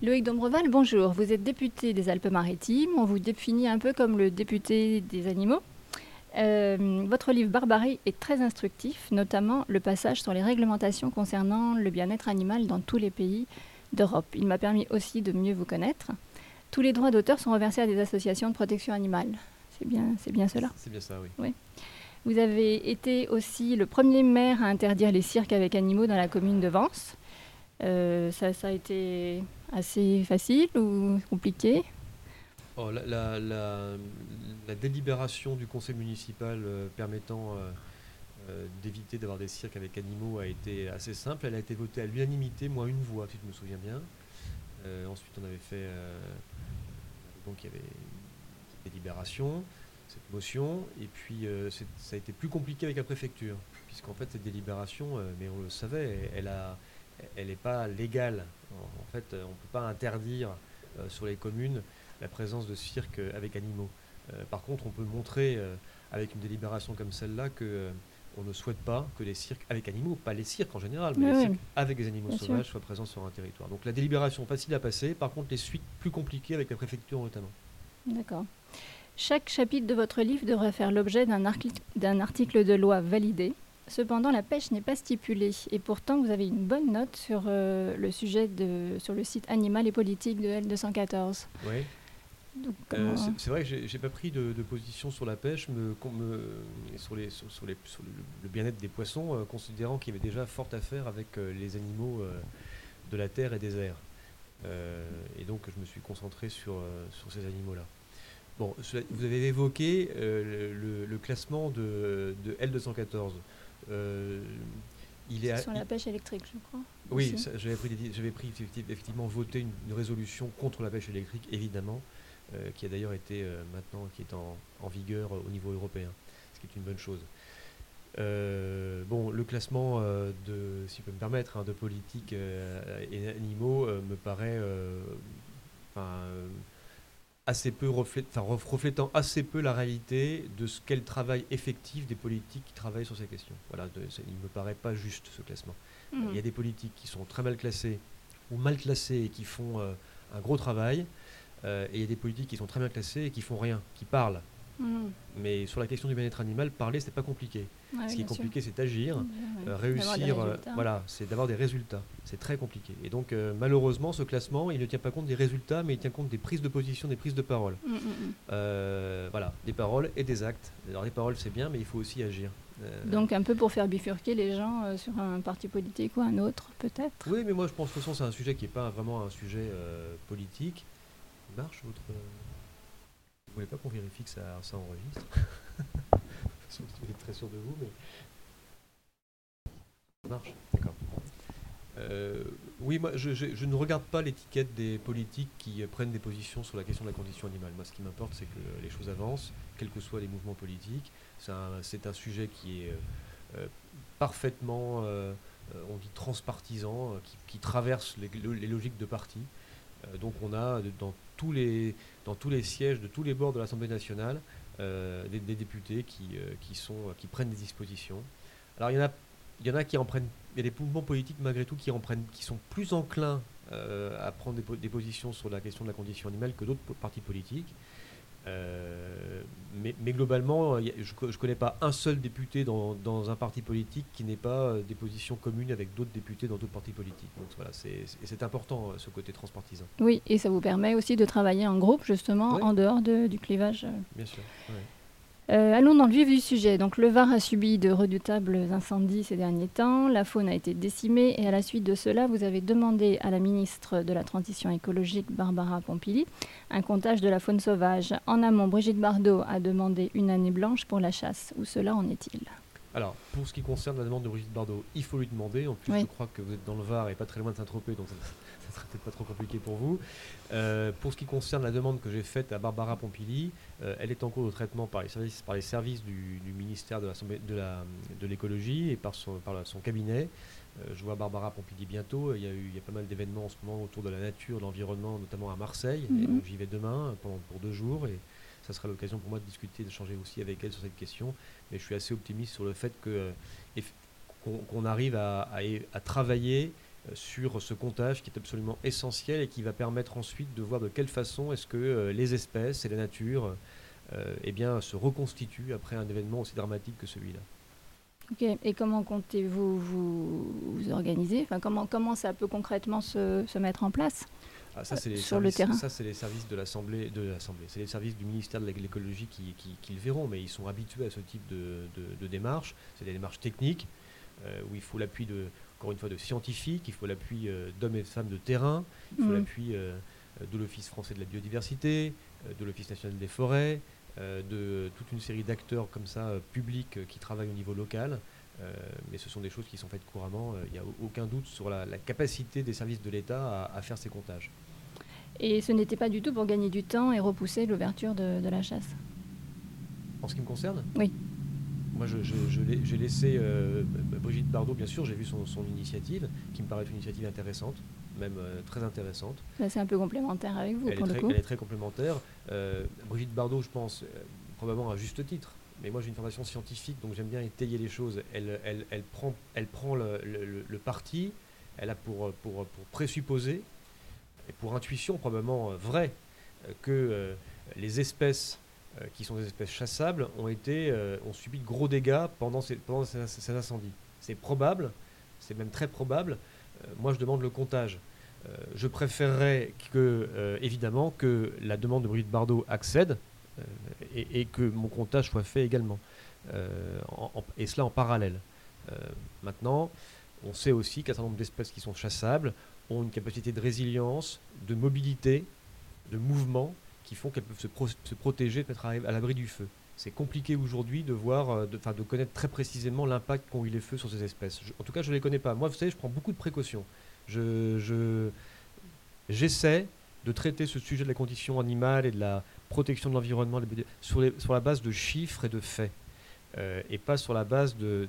Loïc Dombreval, bonjour. Vous êtes député des Alpes-Maritimes. On vous définit un peu comme le député des animaux. Euh, votre livre Barbarie est très instructif, notamment le passage sur les réglementations concernant le bien-être animal dans tous les pays d'Europe. Il m'a permis aussi de mieux vous connaître. Tous les droits d'auteur sont reversés à des associations de protection animale. C'est bien, c'est bien cela? C'est bien ça, oui. Oui. Vous avez été aussi le premier maire à interdire les cirques avec animaux dans la commune de Vence. Euh, ça, a été assez facile ou compliqué Oh, la, délibération du conseil municipal euh, permettant euh, d'éviter d'avoir des cirques avec animaux a été assez simple. Elle a été votée à l'unanimité, moins une voix, si je me souviens bien. Ensuite, on avait fait. donc, il y avait une délibération, cette motion. Et puis, ça a été plus compliqué avec la préfecture, puisqu'en fait, cette délibération, mais on le savait, elle a. Elle n'est pas légale. En en fait, on ne peut pas interdire euh, sur les communes la présence de cirques avec animaux. Euh, par contre, on peut montrer euh, avec une délibération comme celle-là que on ne souhaite pas que les cirques avec animaux, pas les cirques en général, mais Oui, les oui. cirques avec des animaux Bien sûr. sauvages soient présents sur un territoire. Donc la délibération facile à passer, par contre les suites plus compliquées avec la préfecture notamment. D'accord. Chaque chapitre de votre livre devrait faire l'objet d'un article de loi validé. Cependant, la pêche n'est pas stipulée et pourtant vous avez une bonne note sur euh, le sujet de sur le site Animal et politique de L214. Ouais. Donc, Euh, comment- c'est vrai que j'ai pas pris de, de position sur la pêche, me, sur, les, sur, sur les- sur le, le bien-être des poissons, euh, considérant qu'il y avait déjà fort à faire avec les animaux de la terre et des airs. Et donc je me suis concentré sur, sur ces animaux-là. Bon, vous avez évoqué le, le classement de, de L214. Euh, il est à- sur la pêche électrique, je crois. oui, j'avais pris, pris effecti- effectivement voté une, une résolution contre la pêche électrique, évidemment, euh, qui a d'ailleurs été euh, maintenant, qui est en, en vigueur au niveau européen, ce qui est une bonne chose. Euh, bon, le classement de, si je peux me permettre, hein, de politique et animaux me paraît, assez peu enfin, reflétant assez peu la réalité de ce qu'est le travail effectif des politiques qui travaillent sur ces questions. Voilà, de- il me paraît pas juste ce classement. Mhm. Il y a des politiques qui sont très mal classées ou mal classées et qui font euh, un gros travail. euh, et il y a des politiques qui sont très bien classées et qui font rien, qui parlent. Mhm. Mais sur la question du bien-être animal, parler, c'est pas compliqué. Ce qui est compliqué, c'est agir, euh, ouais. Réussir. euh, voilà, c'est d'avoir des résultats. C'est très compliqué. Et donc, euh, malheureusement, ce classement, il ne tient pas compte des résultats, mais il tient compte des prises de position, des prises de parole. Mhm. Euh, voilà, des paroles et des actes. Alors, les paroles, c'est bien, mais il faut aussi agir. Donc un peu pour faire bifurquer les gens euh, sur un parti politique ou un autre, peut-être? Oui, mais moi je pense que c'est un sujet qui n'est pas vraiment un sujet euh, politique. Il marche votre. Euh, voulez pas qu'on vérifie que ça, ça enregistre Vous êtes très sûr de vous, mais. Ça marche, d'accord. Euh, oui, moi je, ne regarde pas l'étiquette des politiques qui euh, prennent des positions sur la question de la condition animale. Moi, ce qui m'importe, c'est que les choses avancent, quels que soient les mouvements politiques. C'est un, sujet qui est euh, euh, parfaitement, euh, euh, on dit transpartisan, euh, qui, traverse les, les logiques de parti. Euh, donc on a dans dans tous les sièges de tous les bords de l'Assemblée nationale euh, des, députés qui, euh, sont, qui prennent des dispositions. Alors il y en a, il y en a qui en prennent, il y a des mouvements politiques malgré tout qui en prennent, qui sont plus enclins euh, à prendre des, po- des positions sur la question de la condition animale que d'autres partis politiques. Euh, mais, mais globalement, je ne connais pas un seul député dans, dans un parti politique qui n'ait pas euh, des positions communes avec d'autres députés dans d'autres partis politiques. Donc voilà, c'est important euh, ce côté transpartisan, Oui, et ça vous permet aussi de travailler en groupe, justement, Oui. en dehors de- du clivage. bien sûr. ouais. Euh, allons dans le vif du sujet. Donc, le Var a subi de redoutables incendies ces derniers temps. La faune a été décimée et à la suite de cela, vous avez demandé à la ministre de la Transition écologique, Barbara Pompili, un comptage de la faune sauvage. En amont, Brigitte Bardot a demandé une année blanche pour la chasse. Où cela en est-il? Alors, pour ce qui concerne la demande de Brigitte Bardot, il faut lui demander. En plus, Oui. je crois que vous êtes dans le Var et pas très loin de Saint-Tropez, donc ça, peut-être pas trop compliqué pour vous. Euh, pour ce qui concerne la demande que j'ai faite à Barbara Pompili, euh, elle est en cours de traitement par les services, par les services du, du ministère de l'écologie et par son, par la- son cabinet. Euh, je vois Barbara Pompili bientôt. Il y a, eu, il y a pas mal d'événements en ce moment autour de la nature, de l'environnement, notamment à Marseille. Mhm. j'y vais demain pendant, pour deux jours et ça sera l'occasion pour moi de discuter, d'échanger aussi avec elle sur cette question. Mais je suis assez optimiste sur le fait qu'on arrive à, à- à travailler sur ce comptage qui est absolument essentiel et qui va permettre ensuite de voir de quelle façon est-ce que les espèces et la nature eh bien, se reconstituent après un événement aussi dramatique que celui-là. Ok, et comment comptez-vous vous, organiser? Enfin, comment, comment ça peut concrètement se, se mettre en place? Ah, ça, c'est les sur le terrain Ça, c'est les services de l'Assemblée, de l'Assemblée. C'est les services du ministère de l'écologie qui, qui, le verront, mais ils sont habitués à ce type de, de, démarches. C'est des démarches techniques euh, où il faut l'appui de, encore une fois, de scientifiques, il faut l'appui euh, d'hommes et de femmes de terrain, il faut mmh. l'appui euh, de l'Office français de la biodiversité, de l'Office national des forêts, de toute une série d'acteurs comme ça publics qui travaillent au niveau local. mais ce sont des choses qui sont faites couramment. Il n'y a aucun doute sur la, capacité des services de l'État à, à faire ces comptages. Et ce n'était pas du tout pour gagner du temps et repousser l'ouverture de, la chasse? En ce qui me concerne? Oui. Moi, j'ai laissé euh, Brigitte Bardot, bien sûr, j'ai vu son, initiative, qui me paraît une initiative intéressante, même euh, très intéressante. C'est un peu complémentaire avec vous, elle pour est le très, Elle est très complémentaire. Euh, Brigitte Bardot, je pense, probablement à juste titre, mais moi j'ai une formation scientifique, donc j'aime bien étayer les choses. Elle, elle, elle prend, elle prend le, le, parti, elle a pour, pour, pour présupposer et pour intuition probablement vraie, que les espèces qui sont des espèces chassables ont, été, ont subi de gros dégâts pendant ces, pendant ces, incendies. C'est probable, c'est même très probable. moi, je demande le comptage. je préférerais que, évidemment, que la demande de Brigitte Bardot accède et, que mon comptage soit fait également. et cela en parallèle. maintenant, on sait aussi qu'un certain nombre d'espèces qui sont chassables ont une capacité de résilience, de mobilité, de mouvement qui font qu'elles peuvent se, protéger, peut-être à, l'abri du feu. C'est compliqué aujourd'hui de voir, euh, de, de connaître très précisément l'impact qu'ont eu les feux sur ces espèces. en tout cas, je ne les connais pas. Moi, vous savez, je prends beaucoup de précautions. Je, j'essaie de traiter ce sujet de la condition animale et de la protection de l'environnement sur, sur la base de chiffres et de faits, euh, et pas sur la base de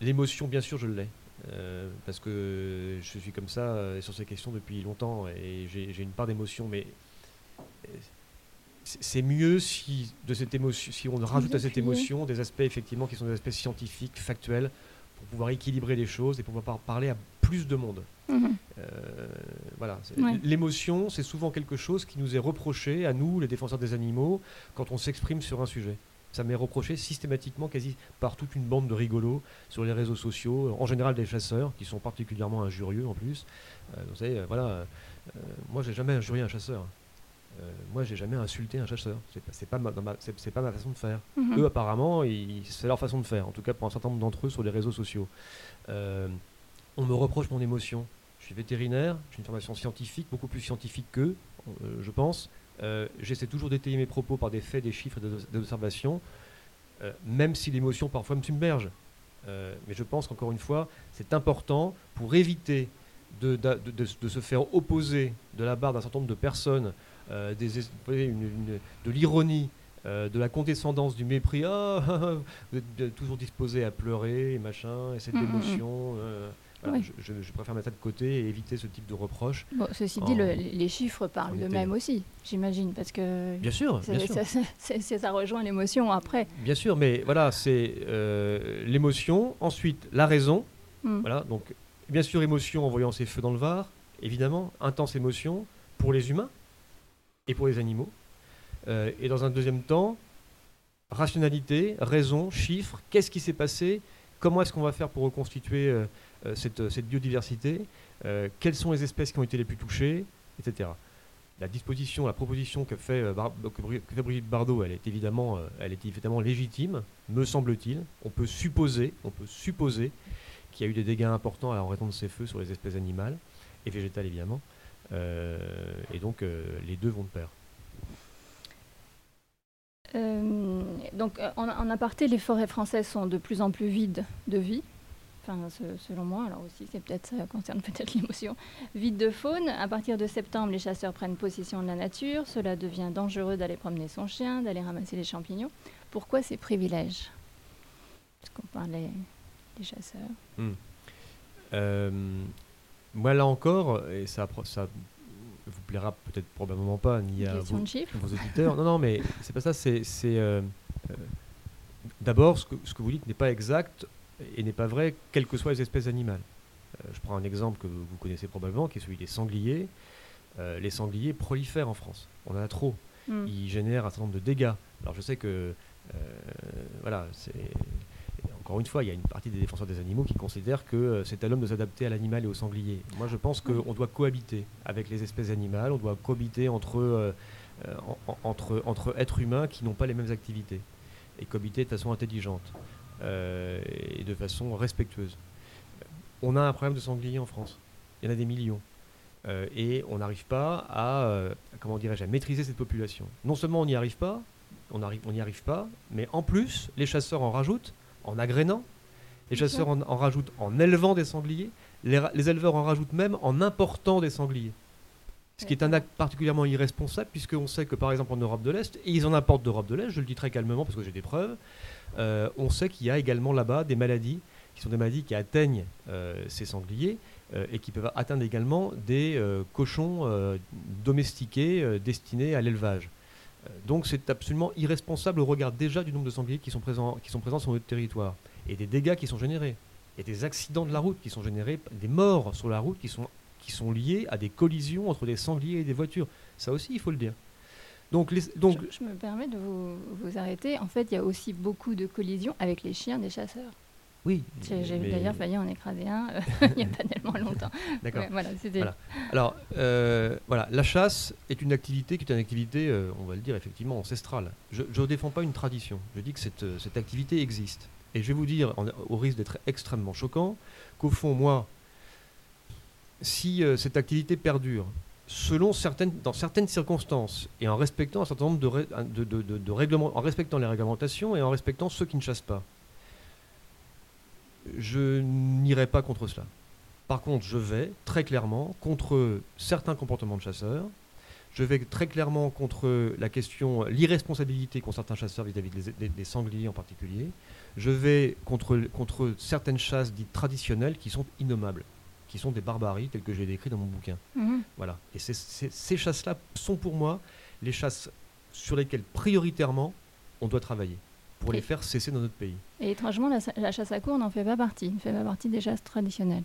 l'émotion. Bien sûr, je l'ai. Euh, parce que je suis comme ça sur ces questions depuis longtemps et j'ai une part d'émotion, mais c'est mieux si, de cette émotion, si on rajoute à cette émotion des aspects effectivement qui sont des aspects scientifiques, factuels, pour pouvoir équilibrer les choses et pour pouvoir parler à plus de monde. Mhm. voilà. L'émotion, c'est souvent quelque chose qui nous est reproché à nous, les défenseurs des animaux, quand on s'exprime sur un sujet ça m'est reproché systématiquement quasi par toute une bande de rigolos sur les réseaux sociaux, en général des chasseurs, qui sont particulièrement injurieux en plus. Euh, vous savez, euh, voilà, euh, moi j'ai jamais injurié un chasseur. Moi j'ai jamais insulté un chasseur. C'est pas, pas, ma, c'est, pas ma façon de faire. Mhm. Eux apparemment, c'est leur façon de faire, en tout cas pour un certain nombre d'entre eux sur les réseaux sociaux. on me reproche mon émotion. Je suis vétérinaire, j'ai une formation scientifique, beaucoup plus scientifique qu'eux, je pense. Euh, j'essaie toujours d'étayer mes propos par des faits, des chiffres, des observations, euh, même si l'émotion parfois me submerge. Euh, mais je pense qu'encore une fois, c'est important pour éviter de, se faire opposer de la barre d'un certain nombre de personnes, des, de l'ironie, de la condescendance, du mépris. Ah, vous êtes toujours disposé à pleurer et machin, et cette mmh, mmh, mmh. émotion je, préfère mettre ça de côté et éviter ce type de reproches. Bon, ceci dit, les chiffres parlent d'eux-mêmes aussi, j'imagine, parce que bien sûr, bien sûr. Ça, ça, rejoint l'émotion après. Bien sûr, mais voilà, c'est euh, l'émotion, ensuite la raison. Voilà, donc bien sûr émotion en voyant ces feux dans le Var, évidemment, intense émotion pour les humains et pour les animaux. Euh, et dans un deuxième temps, rationalité, raison, chiffres, qu'est-ce qui s'est passé Comment est-ce qu'on va faire pour reconstituer euh, euh, cette, biodiversité, quelles sont les espèces qui ont été les plus touchées, etc. La disposition, la proposition que fait, que Brigitte Bardot, elle est évidemment, elle est évidemment légitime, me semble-t-il. On peut supposer, on peut supposer qu'il y a eu des dégâts importants en raison de ces feux sur les espèces animales et végétales évidemment. Et donc les deux vont de pair. donc en, en, aparté, les forêts françaises sont de plus en plus vides de vie selon moi, alors aussi, c'est peut-être ça concerne peut-être l'émotion. Vide de faune, à partir de septembre, les chasseurs prennent possession de la nature. Cela devient dangereux d'aller promener son chien, d'aller ramasser les champignons. Pourquoi ces privilèges? Parce qu'on parlait des chasseurs. Hmm. Euh, moi, là encore, et ça, ça vous plaira peut-être probablement pas, ni à vos, vos, auditeurs. non, non, mais c'est pas ça. C'est euh, euh, d'abord ce que, ce que vous dites n'est pas exact et n'est pas vrai, quelles que soient les espèces animales. je prends un exemple que vous connaissez probablement, qui est celui des sangliers. les sangliers prolifèrent en France. On en a trop. Mm. Ils génèrent un certain nombre de dégâts. Alors je sais que, voilà, c'est encore une fois, il y a une partie des défenseurs des animaux qui considèrent que c'est à l'homme de s'adapter à l'animal et au sanglier. Moi, je pense qu'on doit cohabiter avec les espèces animales, on doit cohabiter entre, entre, entre êtres humains qui n'ont pas les mêmes activités et cohabiter de façon intelligente euh, et de façon respectueuse. On a un problème de sangliers en France. Il y en a des millions. Euh, et on n'arrive pas à, euh, comment dirais-je, à maîtriser cette population. Non seulement on n'y arrive pas, on n'y arrive pas, mais en plus, les chasseurs en rajoutent en agrénant, les chasseurs en, rajoutent en élevant des sangliers, les éleveurs en rajoutent même en important des sangliers. Ce qui est un acte particulièrement irresponsable, puisqu'on sait que par exemple en Europe de l'Est, et ils en importent d'Europe de l'Est, je le dis très calmement parce que j'ai des preuves, euh, on sait qu'il y a également là-bas des maladies, qui sont des maladies qui atteignent euh, ces sangliers, euh, et qui peuvent atteindre également des cochons domestiqués destinés à l'élevage. Donc c'est absolument irresponsable au regard déjà du nombre de sangliers qui sont présents, qui sont présents sur notre territoire, et des dégâts qui sont générés. et des accidents de la route qui sont générés, des morts sur la route qui sont qui sont liés à des collisions entre des sangliers et des voitures. Ça aussi, il faut le dire. Donc, donc je, me permets de vous, vous, arrêter. En fait, il y a aussi beaucoup de collisions avec les chiens des chasseurs. Oui. J'ai d'ailleurs failli en écraser un euh, il n'y a pas tellement longtemps. D'accord. voilà, Alors, euh, voilà, la chasse est une activité qui est une activité, euh, on va le dire effectivement, ancestrale. Je ne défends pas une tradition. Je dis que cette, cette activité existe. Et je vais vous dire, au risque d'être extrêmement choquant, qu'au fond, moi, si euh, cette activité perdure, selon certaines, dans certaines circonstances et en respectant un certain nombre de, de, règlements, en respectant les réglementations et en respectant ceux qui ne chassent pas, je n'irai pas contre cela. Par contre, je vais très clairement contre certains comportements de chasseurs. Je vais très clairement contre la question, l'irresponsabilité qu'ont certains chasseurs vis-à-vis des, sangliers en particulier. Je vais contre, contre certaines chasses dites traditionnelles qui sont innommables qui sont des barbaries telles que j'ai décrit dans mon bouquin. Mhm. Voilà. Et ces chasses-là sont pour moi les chasses sur lesquelles prioritairement on doit travailler pour les faire cesser dans notre pays. Et étrangement, la, chasse à cour n'en fait pas partie, ne fait pas partie des chasses traditionnelles.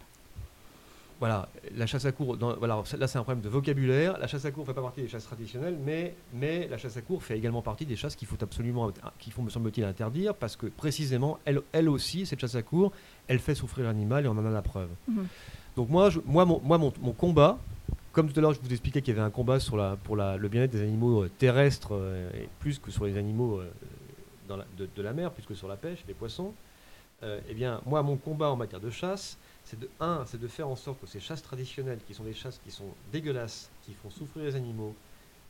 Voilà, la chasse à cour, voilà, là c'est un problème de vocabulaire. La chasse à cour ne fait pas partie des chasses traditionnelles, mais, mais la chasse à cour fait également partie des chasses qu'il faut absolument, qu'il faut me semble-t-il interdire, parce que précisément, elle, elle aussi, cette chasse à cour, elle fait souffrir l'animal et on en a la preuve. Mhm. Donc moi, moi, mon, moi mon, combat, comme tout à l'heure je vous expliquais qu'il y avait un combat sur la, pour la, le bien-être des animaux euh, terrestres, euh, et plus que sur les animaux euh, dans de, la mer, plus que sur la pêche, les poissons, eh bien moi mon combat en matière de chasse, c'est de un, c'est de faire en sorte que ces chasses traditionnelles, qui sont des chasses qui sont dégueulasses, qui font souffrir les animaux,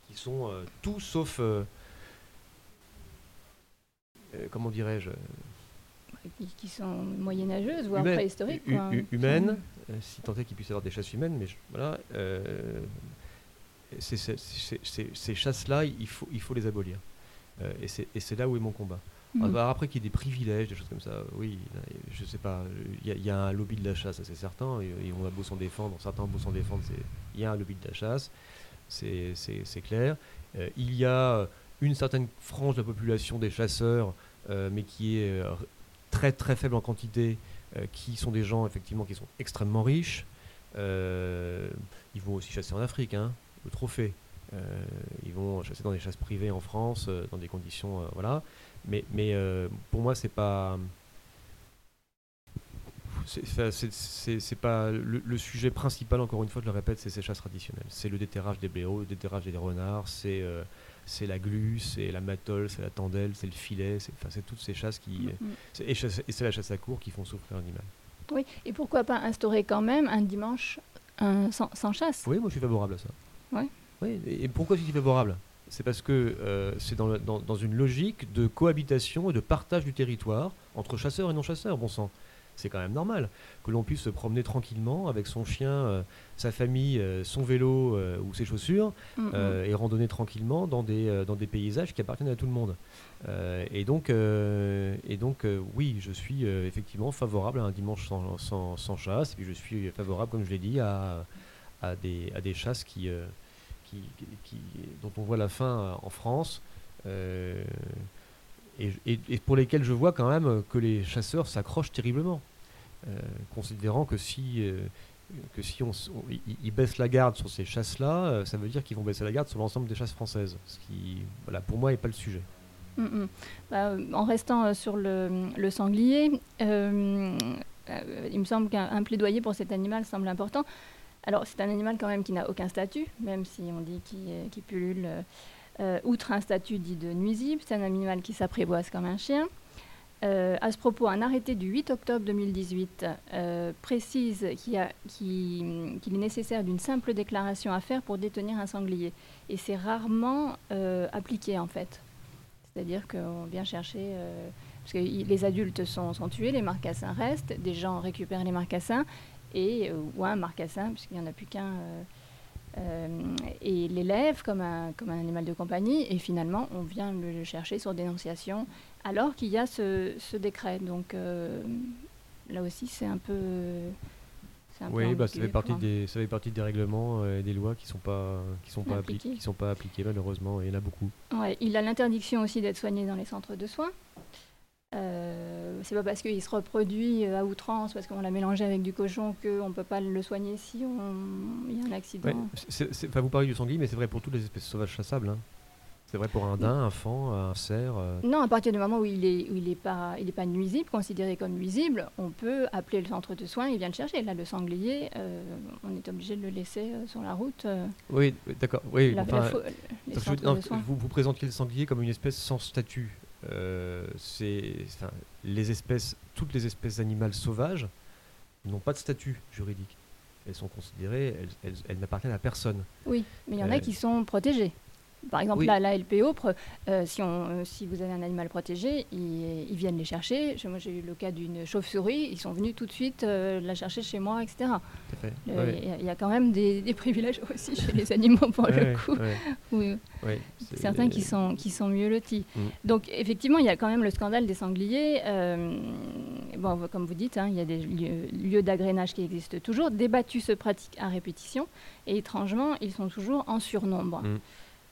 qui sont tout sauf, comment dirais-je, qui, sont moyenâgeuses, voire préhistoriques. Humaines, euh, si tant est qu'il puisse y avoir des chasses humaines, mais voilà. Euh, ces chasses-là, il faut, il faut les abolir. Euh, et c'est là où est mon combat. Mhm. après qu'il y ait des privilèges, des choses comme ça, oui, je sais pas, il y, a un lobby de la chasse, c'est certain, et, on a beau s'en défendre, certains ont beau s'en défendre, il y a un lobby de la chasse, c'est clair. il y a une certaine frange de la population des chasseurs, mais qui est très très faible en quantité, euh, qui sont des gens effectivement qui sont extrêmement riches. Euh, ils vont aussi chasser en Afrique, hein, le trophée. Euh, ils vont chasser dans des chasses privées en France, dans des conditions, voilà. Mais, mais pour moi, c'est pas c'est pas le, sujet principal, encore une fois, je le répète, c'est ces chasses traditionnelles. C'est le déterrage des blaireaux, le déterrage des renards, c'est c'est la glu, c'est la matole, c'est la tendelle, c'est le filet, c'est toutes ces chasses qui. Mm, mm. Et, c'est la chasse à cour qui font souffrir l'animal. Oui, et pourquoi pas instaurer quand même un dimanche sans, chasse? Oui, moi je suis favorable à ça. Oui. Oui, et pourquoi suis favorable? C'est parce que euh, c'est dans, dans, une logique de cohabitation et de partage du territoire entre chasseurs et non-chasseurs, bon sang c'est quand même normal que l'on puisse se promener tranquillement avec son chien, euh, sa famille, euh, son vélo ou ses chaussures mm, mm. et randonner tranquillement dans des, dans des paysages qui appartiennent à tout le monde. et donc, et donc oui, je suis effectivement favorable à un dimanche sans, sans, chasse, et puis je suis favorable, comme je l'ai dit, à, à, des, à des chasses qui, dont on voit la fin en France. Et, et, pour lesquels je vois quand même que les chasseurs s'accrochent terriblement considérant que si que si ils baissent la garde sur ces chasses-là, ça veut dire qu'ils vont baisser la garde sur l'ensemble des chasses françaises. Ce qui, voilà, pour moi, n'est pas le sujet. Mm, mm. Bah, en restant sur le sanglier, il me semble qu'un plaidoyer pour cet animal semble important. Alors, c'est un animal quand même qui n'a aucun statut, même si on dit qu'il pullule euh, outre un statut dit de nuisible. C'est un animal qui s'apprivoise comme un chien. Euh, à ce propos, un arrêté du 8 octobre 2018 euh, précise qu'il est nécessaire d'une simple déclaration à faire pour détenir un sanglier. Et c'est rarement appliqué en fait. C'est-à-dire qu'on vient chercher parce que les adultes sont, tués, les marcassins restent, des gens récupèrent les marcassins, et, ou un marcassin, puisqu'il n'y en a plus qu'un, euh, et l'élève comme un, comme un animal de compagnie, et finalement on vient le chercher sur dénonciation, alors qu'il y a ce, ce décret. Donc euh, là aussi c'est un peu... Oui, bah, ça, fait partie des, ça fait partie des règlements et des lois qui ne sont, pas, qui sont, pas appliquées. qui sont pas appliquées malheureusement, et il y en a beaucoup. Ouais, il a l'interdiction aussi d'être soigné dans les centres de soins. Euh, c'est pas parce qu'il se reproduit euh, à outrance, parce qu'on l'a mélangé avec du cochon, qu'on ne peut pas le soigner si il y a un accident. vous parlez du sanglier, mais c'est vrai pour toutes les espèces sauvages chassables. Hein. C'est vrai pour un daim, un fan, un cerf. Euh. Non, à partir du moment où il n'est il est pas, il est pas nuisible, considéré comme nuisible, on peut appeler le centre de soins, il vient le chercher. Là, le sanglier, on est obligé de le laisser sur la route. oui, d'accord. Oui, vous, vous présentez le sanglier comme une espèce sans statut. Euh, c'est les espèces, toutes les espèces animales sauvages n'ont pas de statut juridique. Elles sont considérées, elles n'appartiennent à personne. Oui, mais il y en a euh, qui sont protégées. Par exemple, là, la LPO, euh, si, on, euh, si vous avez un animal protégé, ils, viennent les chercher. moi, j'ai eu le cas d'une chauve-souris, ils sont venus tout de suite euh, la chercher chez moi, etc. Il y, a quand même des, privilèges aussi chez les animaux, pour le coup. Certains qui sont, qui sont mieux lotis. Mm. Donc, effectivement, il y a quand même le scandale des sangliers. bon, comme vous dites, hein, il y a des lieux, d'agrénage qui existent toujours. Des battus se pratiquent à répétition. Et étrangement, ils sont toujours en surnombre. Mm.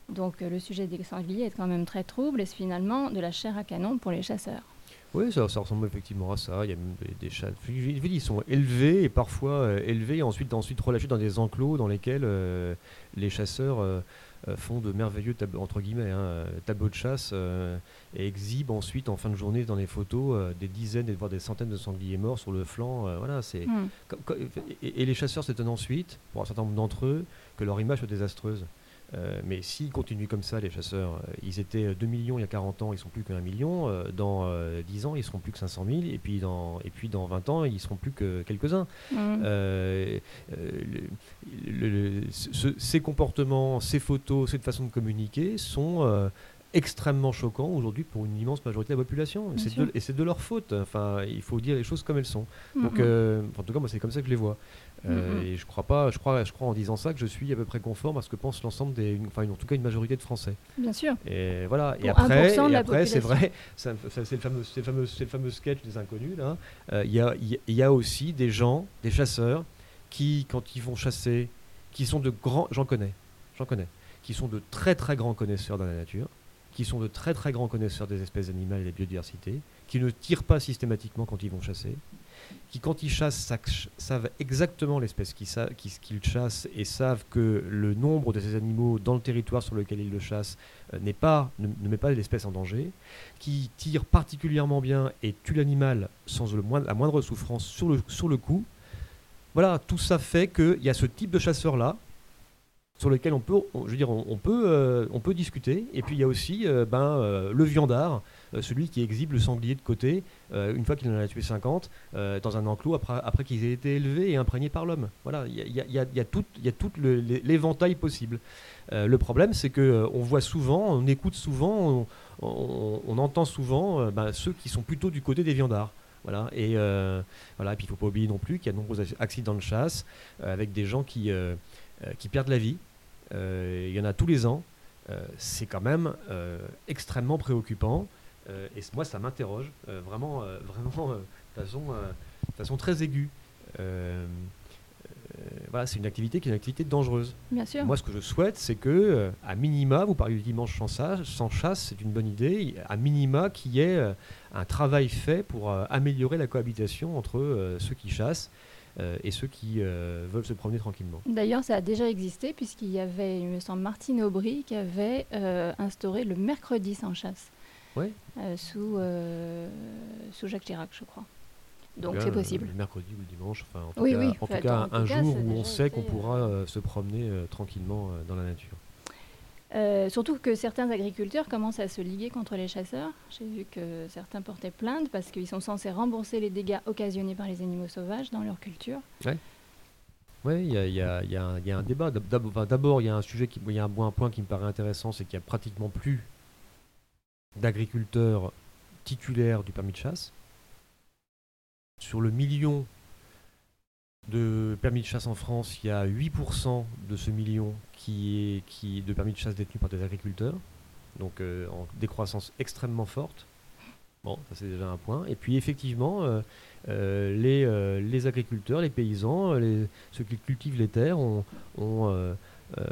Donc euh, le sujet des sangliers est quand même très trouble et c'est finalement de la chair à canon pour les chasseurs? Oui, ça, ressemble effectivement à ça. Il y a même des, chats. Ils sont élevés et parfois euh, élevés et ensuite, ensuite relâchés dans des enclos dans lesquels euh, les chasseurs font de merveilleux entre guillemets hein, tableaux de chasse et exhibent ensuite en fin de journée dans les photos des dizaines et voire des centaines de sangliers morts sur le flanc. voilà, c'est hmm. et, et, les chasseurs s'étonnent ensuite, pour un certain nombre d'entre eux, que leur image soit désastreuse. Euh, mais s'ils continuent comme ça, les chasseurs, euh, ils étaient 2 millions il y a 40 ans, ils sont plus qu'un million. Euh, dans 10 ans, ils seront plus que 500 000. Et puis dans, et puis dans 20 ans, ils seront plus que quelques-uns. Mmh. ces comportements, ces photos, cette façon de communiquer sont extrêmement choquants aujourd'hui pour une immense majorité de la population. et c'est de, leur faute. Enfin, il faut dire les choses comme elles sont. Mmh, Donc, mmh. en tout cas, moi, c'est comme ça que je les vois. Euh, et je crois pas, je crois, je crois en disant ça que je suis à peu près conforme à ce que pense l'ensemble des, enfin en tout cas une majorité de Français. Bien sûr. Et voilà. et après, et après c'est vrai, c'est le fameux, c'est le fameux, c'est le fameux sketch des inconnus là. Euh, il y, a, il y a aussi des gens, des chasseurs, qui quand ils vont chasser, qui sont de grands, j'en connais, j'en connais, qui sont de très très grands connaisseurs de la nature, qui sont de très très grands connaisseurs des espèces animales et des biodiversités, qui ne tirent pas systématiquement quand ils vont chasser, qui, quand ils chassent, savent exactement l'espèce qu'ils chassent et savent que le nombre de ces animaux dans le territoire sur lequel ils le chassent euh, ne, met pas l'espèce en danger, qui tirent particulièrement bien et tuent l'animal sans la moindre souffrance sur le, sur coup. Voilà, tout ça fait qu'il y a ce type de chasseur-là, sur lequel on peut, dire, on, peut, euh, on peut discuter. Et puis il y a aussi euh, ben, le viandard, celui qui exhibe le sanglier de côté euh, une fois qu'il en a tué 50, euh, dans un enclos après, après qu'ils aient été élevés et imprégnés par l'homme. Voilà, il y a, y, a, y a, tout, l'éventail possible. Euh, le problème, c'est qu'on voit souvent, on écoute souvent, on, entend souvent ben, ceux qui sont plutôt du côté des viandards. Voilà, et, puis il ne faut pas oublier non plus qu'il y a de nombreux accidents de chasse avec des gens qui perdent la vie. Il y en a tous les ans. c'est quand même extrêmement préoccupant. Euh, et moi, ça m'interroge euh, vraiment, euh, vraiment de façon, façon très aiguë. voilà, c'est une activité qui est une activité dangereuse. Bien sûr. Moi, ce que je souhaite, c'est que, à minima, vous parlez du dimanche sans chasse, sans chasse c'est une bonne idée, à minima qu'il y ait un travail fait pour améliorer la cohabitation entre ceux qui chassent et ceux qui veulent se promener tranquillement. D'ailleurs, ça a déjà existé puisqu'il y avait, il me semble, Martine Aubry qui avait instauré le mercredi sans chasse. Ouais. sous, sous Jacques Chirac, je crois. Donc c'est possible. Le mercredi ou le dimanche, enfin, en tout cas, En tout cas un jour où on sait qu'on pourra euh, se promener euh, tranquillement euh, dans la nature. Surtout que certains agriculteurs commencent à se liguer contre les chasseurs. J'ai vu que certains portaient plainte parce qu'ils sont censés rembourser les dégâts occasionnés par les animaux sauvages dans leur culture. Oui, il y, a, un débat. D'abord, il y a un sujet, il y a un, un point qui me paraît intéressant, c'est qu'il n'y a pratiquement plus d'agriculteurs titulaires du permis de chasse sur le million de permis de chasse en France, il y a 8% de ce million qui est qui, de permis de chasse détenus par des agriculteurs, donc euh, en décroissance extrêmement forte. Bon, ça c'est déjà un point. Et puis effectivement, euh, euh, les, les, agriculteurs, les paysans, ceux qui cultivent les terres ont, ont,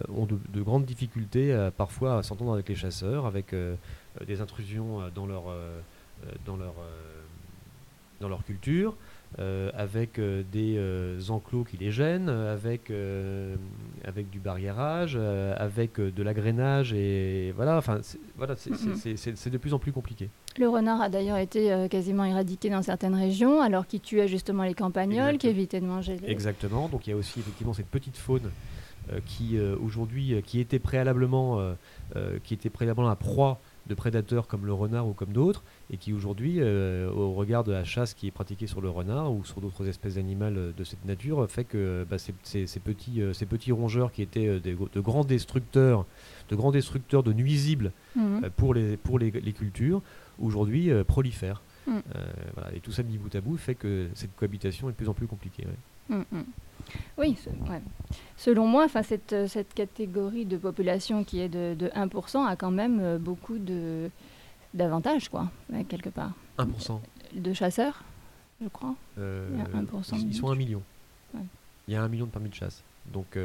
ont de, grandes difficultés parfois à s'entendre avec les chasseurs, avec des intrusions dans leur, dans leur dans leur culture, euh, avec euh, des euh, enclos qui les gênent, avec, avec du barriérage, avec de l'agrainage et voilà, enfin voilà, c'est de plus en plus compliqué. Le renard a d'ailleurs été quasiment éradiqué dans certaines régions, alors qu'il tuait justement les campagnols, qui évitaient de manger les... Exactement, donc il y a aussi effectivement cette petite faune qui aujourd'hui, qui était préalablement, qui était préalablement la proie de prédateurs comme le renard ou comme d'autres, et qui aujourd'hui, euh, au regard de la chasse qui est pratiquée sur le renard ou sur d'autres espèces animales de cette nature, fait que bah, ces, petits, euh, ces petits rongeurs qui étaient euh, de grands destructeurs, de grands destructeurs de nuisibles mhm. pour, les, pour les, cultures, aujourd'hui prolifèrent. Mhm. et tout ça mis bout à bout fait que cette cohabitation est de plus en plus compliquée. Mhm, oui, selon moi, cette, euh, cette catégorie de population qui est de, de 1% a quand même euh, beaucoup de, d'avantages, quoi, quelque part. 1% De chasseurs, je crois. Euh, ils sont un million. Il y a un million de permis de chasse. Donc,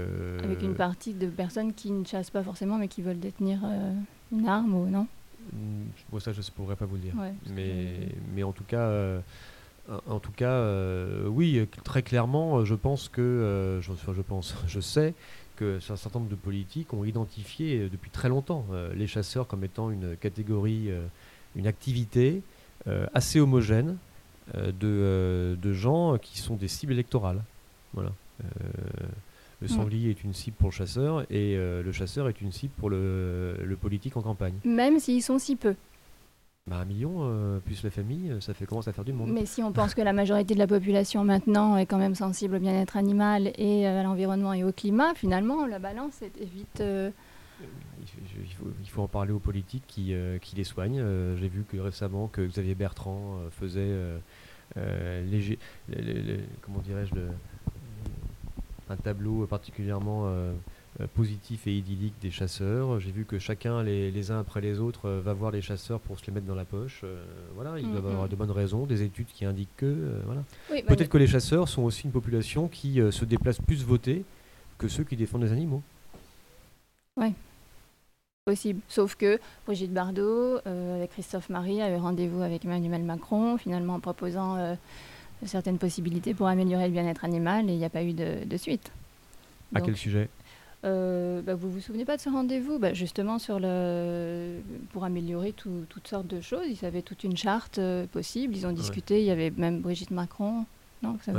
Avec une partie de personnes qui ne chassent pas forcément, mais qui veulent détenir une arme ou non? Moi, ça, je ne pourrais pas vous le dire. mais, mais en tout cas en tout cas, euh, oui, très clairement, euh, je pense que, euh, je, je pense, je sais que un certain nombre de politiques ont identifié depuis très longtemps les chasseurs comme étant une catégorie, une activité assez homogène de, de, gens qui sont des cibles électorales. Voilà. le sanglier est une cible pour le chasseur et le chasseur est une cible pour le, le politique en campagne. Même s'ils sont si peu. Bah, un million, euh, plus la famille, euh, ça fait commence à faire du monde. Mais si on pense que la majorité de la population maintenant est quand même sensible au bien-être animal et euh, à l'environnement et au climat, finalement, la balance est vite... Il faut, en parler aux politiques qui, qui les soignent. J'ai vu que récemment que Xavier Bertrand faisait comment dirais-je, un tableau particulièrement positif et idyllique des chasseurs. J'ai vu que chacun, les, uns après les autres, euh, va voir les chasseurs pour se les mettre dans la poche. Euh, voilà, ils doivent avoir mm-hmm. de bonnes raisons, des études qui indiquent que. voilà. Bah, Peut-être que les chasseurs sont aussi une population qui se déplace plus voter que ceux qui défendent les animaux. Oui, possible. Sauf que Brigitte Bardot, avec Christophe Marie, a eu rendez-vous avec Emmanuel Macron, finalement en proposant certaines possibilités pour améliorer le bien-être animal, et il n'y a pas eu de, suite. À quel sujet? Euh, bah, vous vous souvenez pas de ce rendez-vous? Bah, Justement, sur le... pour améliorer toutes sortes de choses. Ils avaient toute une charte euh, possible. Ils ont discuté. Il y avait même Brigitte Macron non, ça,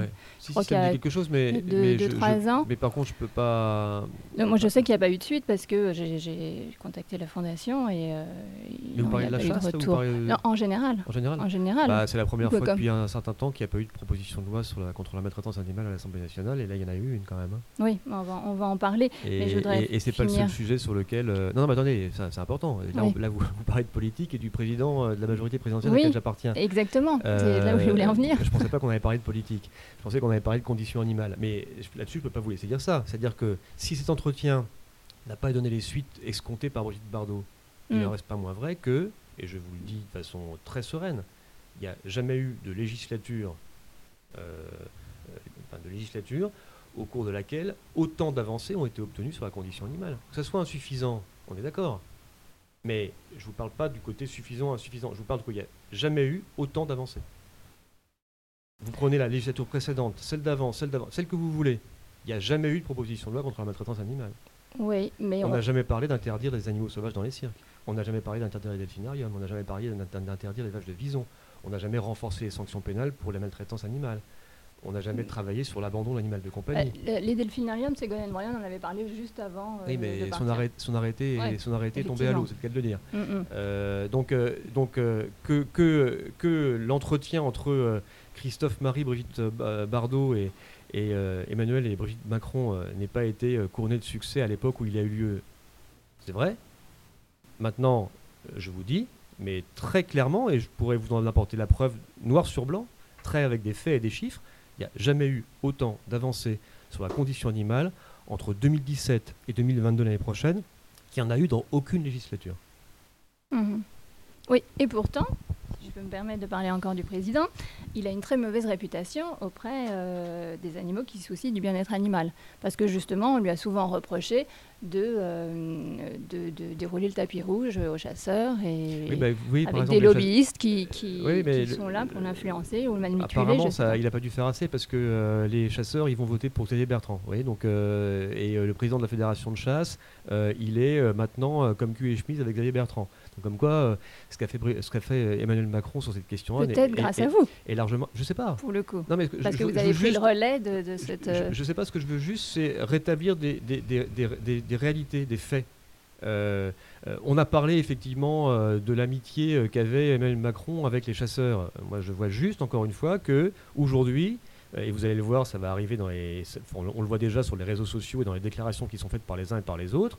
je crois qu'il y a quelque chose, mais, de, mais, ans. mais par contre, je peux pas. moi, je sais qu'il n'y a pas eu de suite parce que j'ai contacté la fondation et. Euh, vous parlez de la chasse non, en général. En général. En général. Bah, c'est la première fois depuis un certain temps qu'il n'y a pas eu de proposition de loi sur la, contre la maltraitance animale à l'Assemblée nationale et là, il y en a eu une quand même. Hein. Oui, on va, on va en parler. Et, mais je voudrais et, c'est pas le seul sujet sur lequel. Euh, non, non, mais attendez, c'est important. Là, vous, parlez de politique et du président euh, de la majorité présidentielle à laquelle j'appartiens. Exactement. c'est là où je voulais en venir. Je pensais pas qu'on avait parlé de politique. Je pensais qu'on avait parlé de conditions animales. Mais là-dessus, je ne peux pas vous laisser dire ça. C'est-à-dire que si cet entretien n'a pas donné les suites escomptées par Brigitte Bardot, il n'en mm. reste pas moins vrai que, et je vous le dis de façon très sereine, il n'y a jamais eu de législature, euh, euh, de législature au cours de laquelle autant d'avancées ont été obtenues sur la condition animale. Que ce soit insuffisant, on est d'accord. Mais je ne vous parle pas du côté suffisant, insuffisant. Je vous parle qu'il n'y a jamais eu autant d'avancées. Vous prenez la législature précédente, celle d'avant, celle d'avant, celle que vous voulez. Il n'y a jamais eu de proposition de loi contre la maltraitance animale. Oui, mais on n'a jamais parlé d'interdire les animaux sauvages dans les cirques. On n'a jamais parlé d'interdire les delphinariums. On n'a jamais parlé d'interdire les vaches de vison. On n'a jamais renforcé les sanctions pénales pour la maltraitance animale. On n'a jamais travaillé sur l'abandon de l'animal de compagnie. Euh, les delphinariums, Ségolène Moyen en avait parlé juste avant. oui, mais son, arrêté, son arrêté est tombé à l'eau, c'est le cas de le dire. Mm, mm. Euh, donc, euh, donc que, que, que l'entretien entre Christophe-Marie, Brigitte Bardot et, et Emmanuel et Brigitte Macron n'ait pas été couronné de succès à l'époque où il a eu lieu, c'est vrai. Maintenant, je vous dis, mais très clairement, et je pourrais vous en apporter la preuve noir sur blanc, très avec des faits et des chiffres, il n'y a jamais eu autant d'avancées sur la condition animale entre 2017 et 2022 l'année prochaine qu'il n'y en a eu dans aucune législature. Mhm. Oui, et pourtant, peux me permettre de parler encore du président, il a une très mauvaise réputation auprès euh, des animaux qui soucient du bien-être animal. Parce que justement, on lui a souvent reproché de, euh, de, dérouler le tapis rouge aux chasseurs et bah, avec des lobbyistes qui, qui, sont là pour l'influencer ou le manipuler. Apparemment, ça, il n'a pas dû faire assez parce que euh, les chasseurs, ils vont voter pour Xavier Bertrand. Voyez, donc, et le président de la fédération de chasse, il est maintenant comme cul et chemise avec Xavier Bertrand. Donc, comme quoi, ce qu'a fait, ce qu'a fait Emmanuel Macron sur cette question-là. Peut-être grâce à vous. Et largement. Je sais pas. Pour le coup. Non, mais Parce que vous avez pris le relais de, cette. Je, ne sais pas, ce que je veux juste, c'est rétablir des, des, des, des, réalités, des faits. Euh, euh, on a parlé effectivement euh, de l'amitié qu'avait Emmanuel Macron avec les chasseurs. Moi, je vois juste, encore une fois, que aujourd'hui, et vous allez le voir, ça va arriver dans les. on le voit déjà sur les réseaux sociaux et dans les déclarations qui sont faites par les uns et par les autres.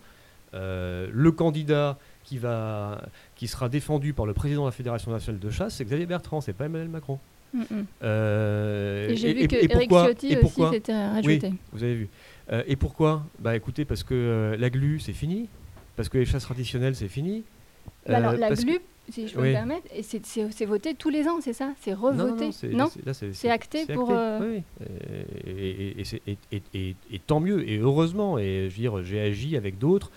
Le candidat qui, va, qui sera défendu par le président de la Fédération nationale de chasse, c'est Xavier Bertrand, c'est pas Emmanuel Macron. Mm, mm. Euh, et j'ai vu que Eric Ciotti aussi s'était rajouté. Oui, vous avez vu. Euh, et pourquoi Bah écoutez, parce que euh, la glu, c'est fini. Parce que les chasses traditionnelles, c'est fini. Bah alors la glu, si je peux me permettre, c'est voté tous les ans, c'est ça? C'est revoté? Non, c'est acté pour. Oui, et, et, et, tant mieux, et heureusement. Et je veux dire, j'ai agi avec d'autres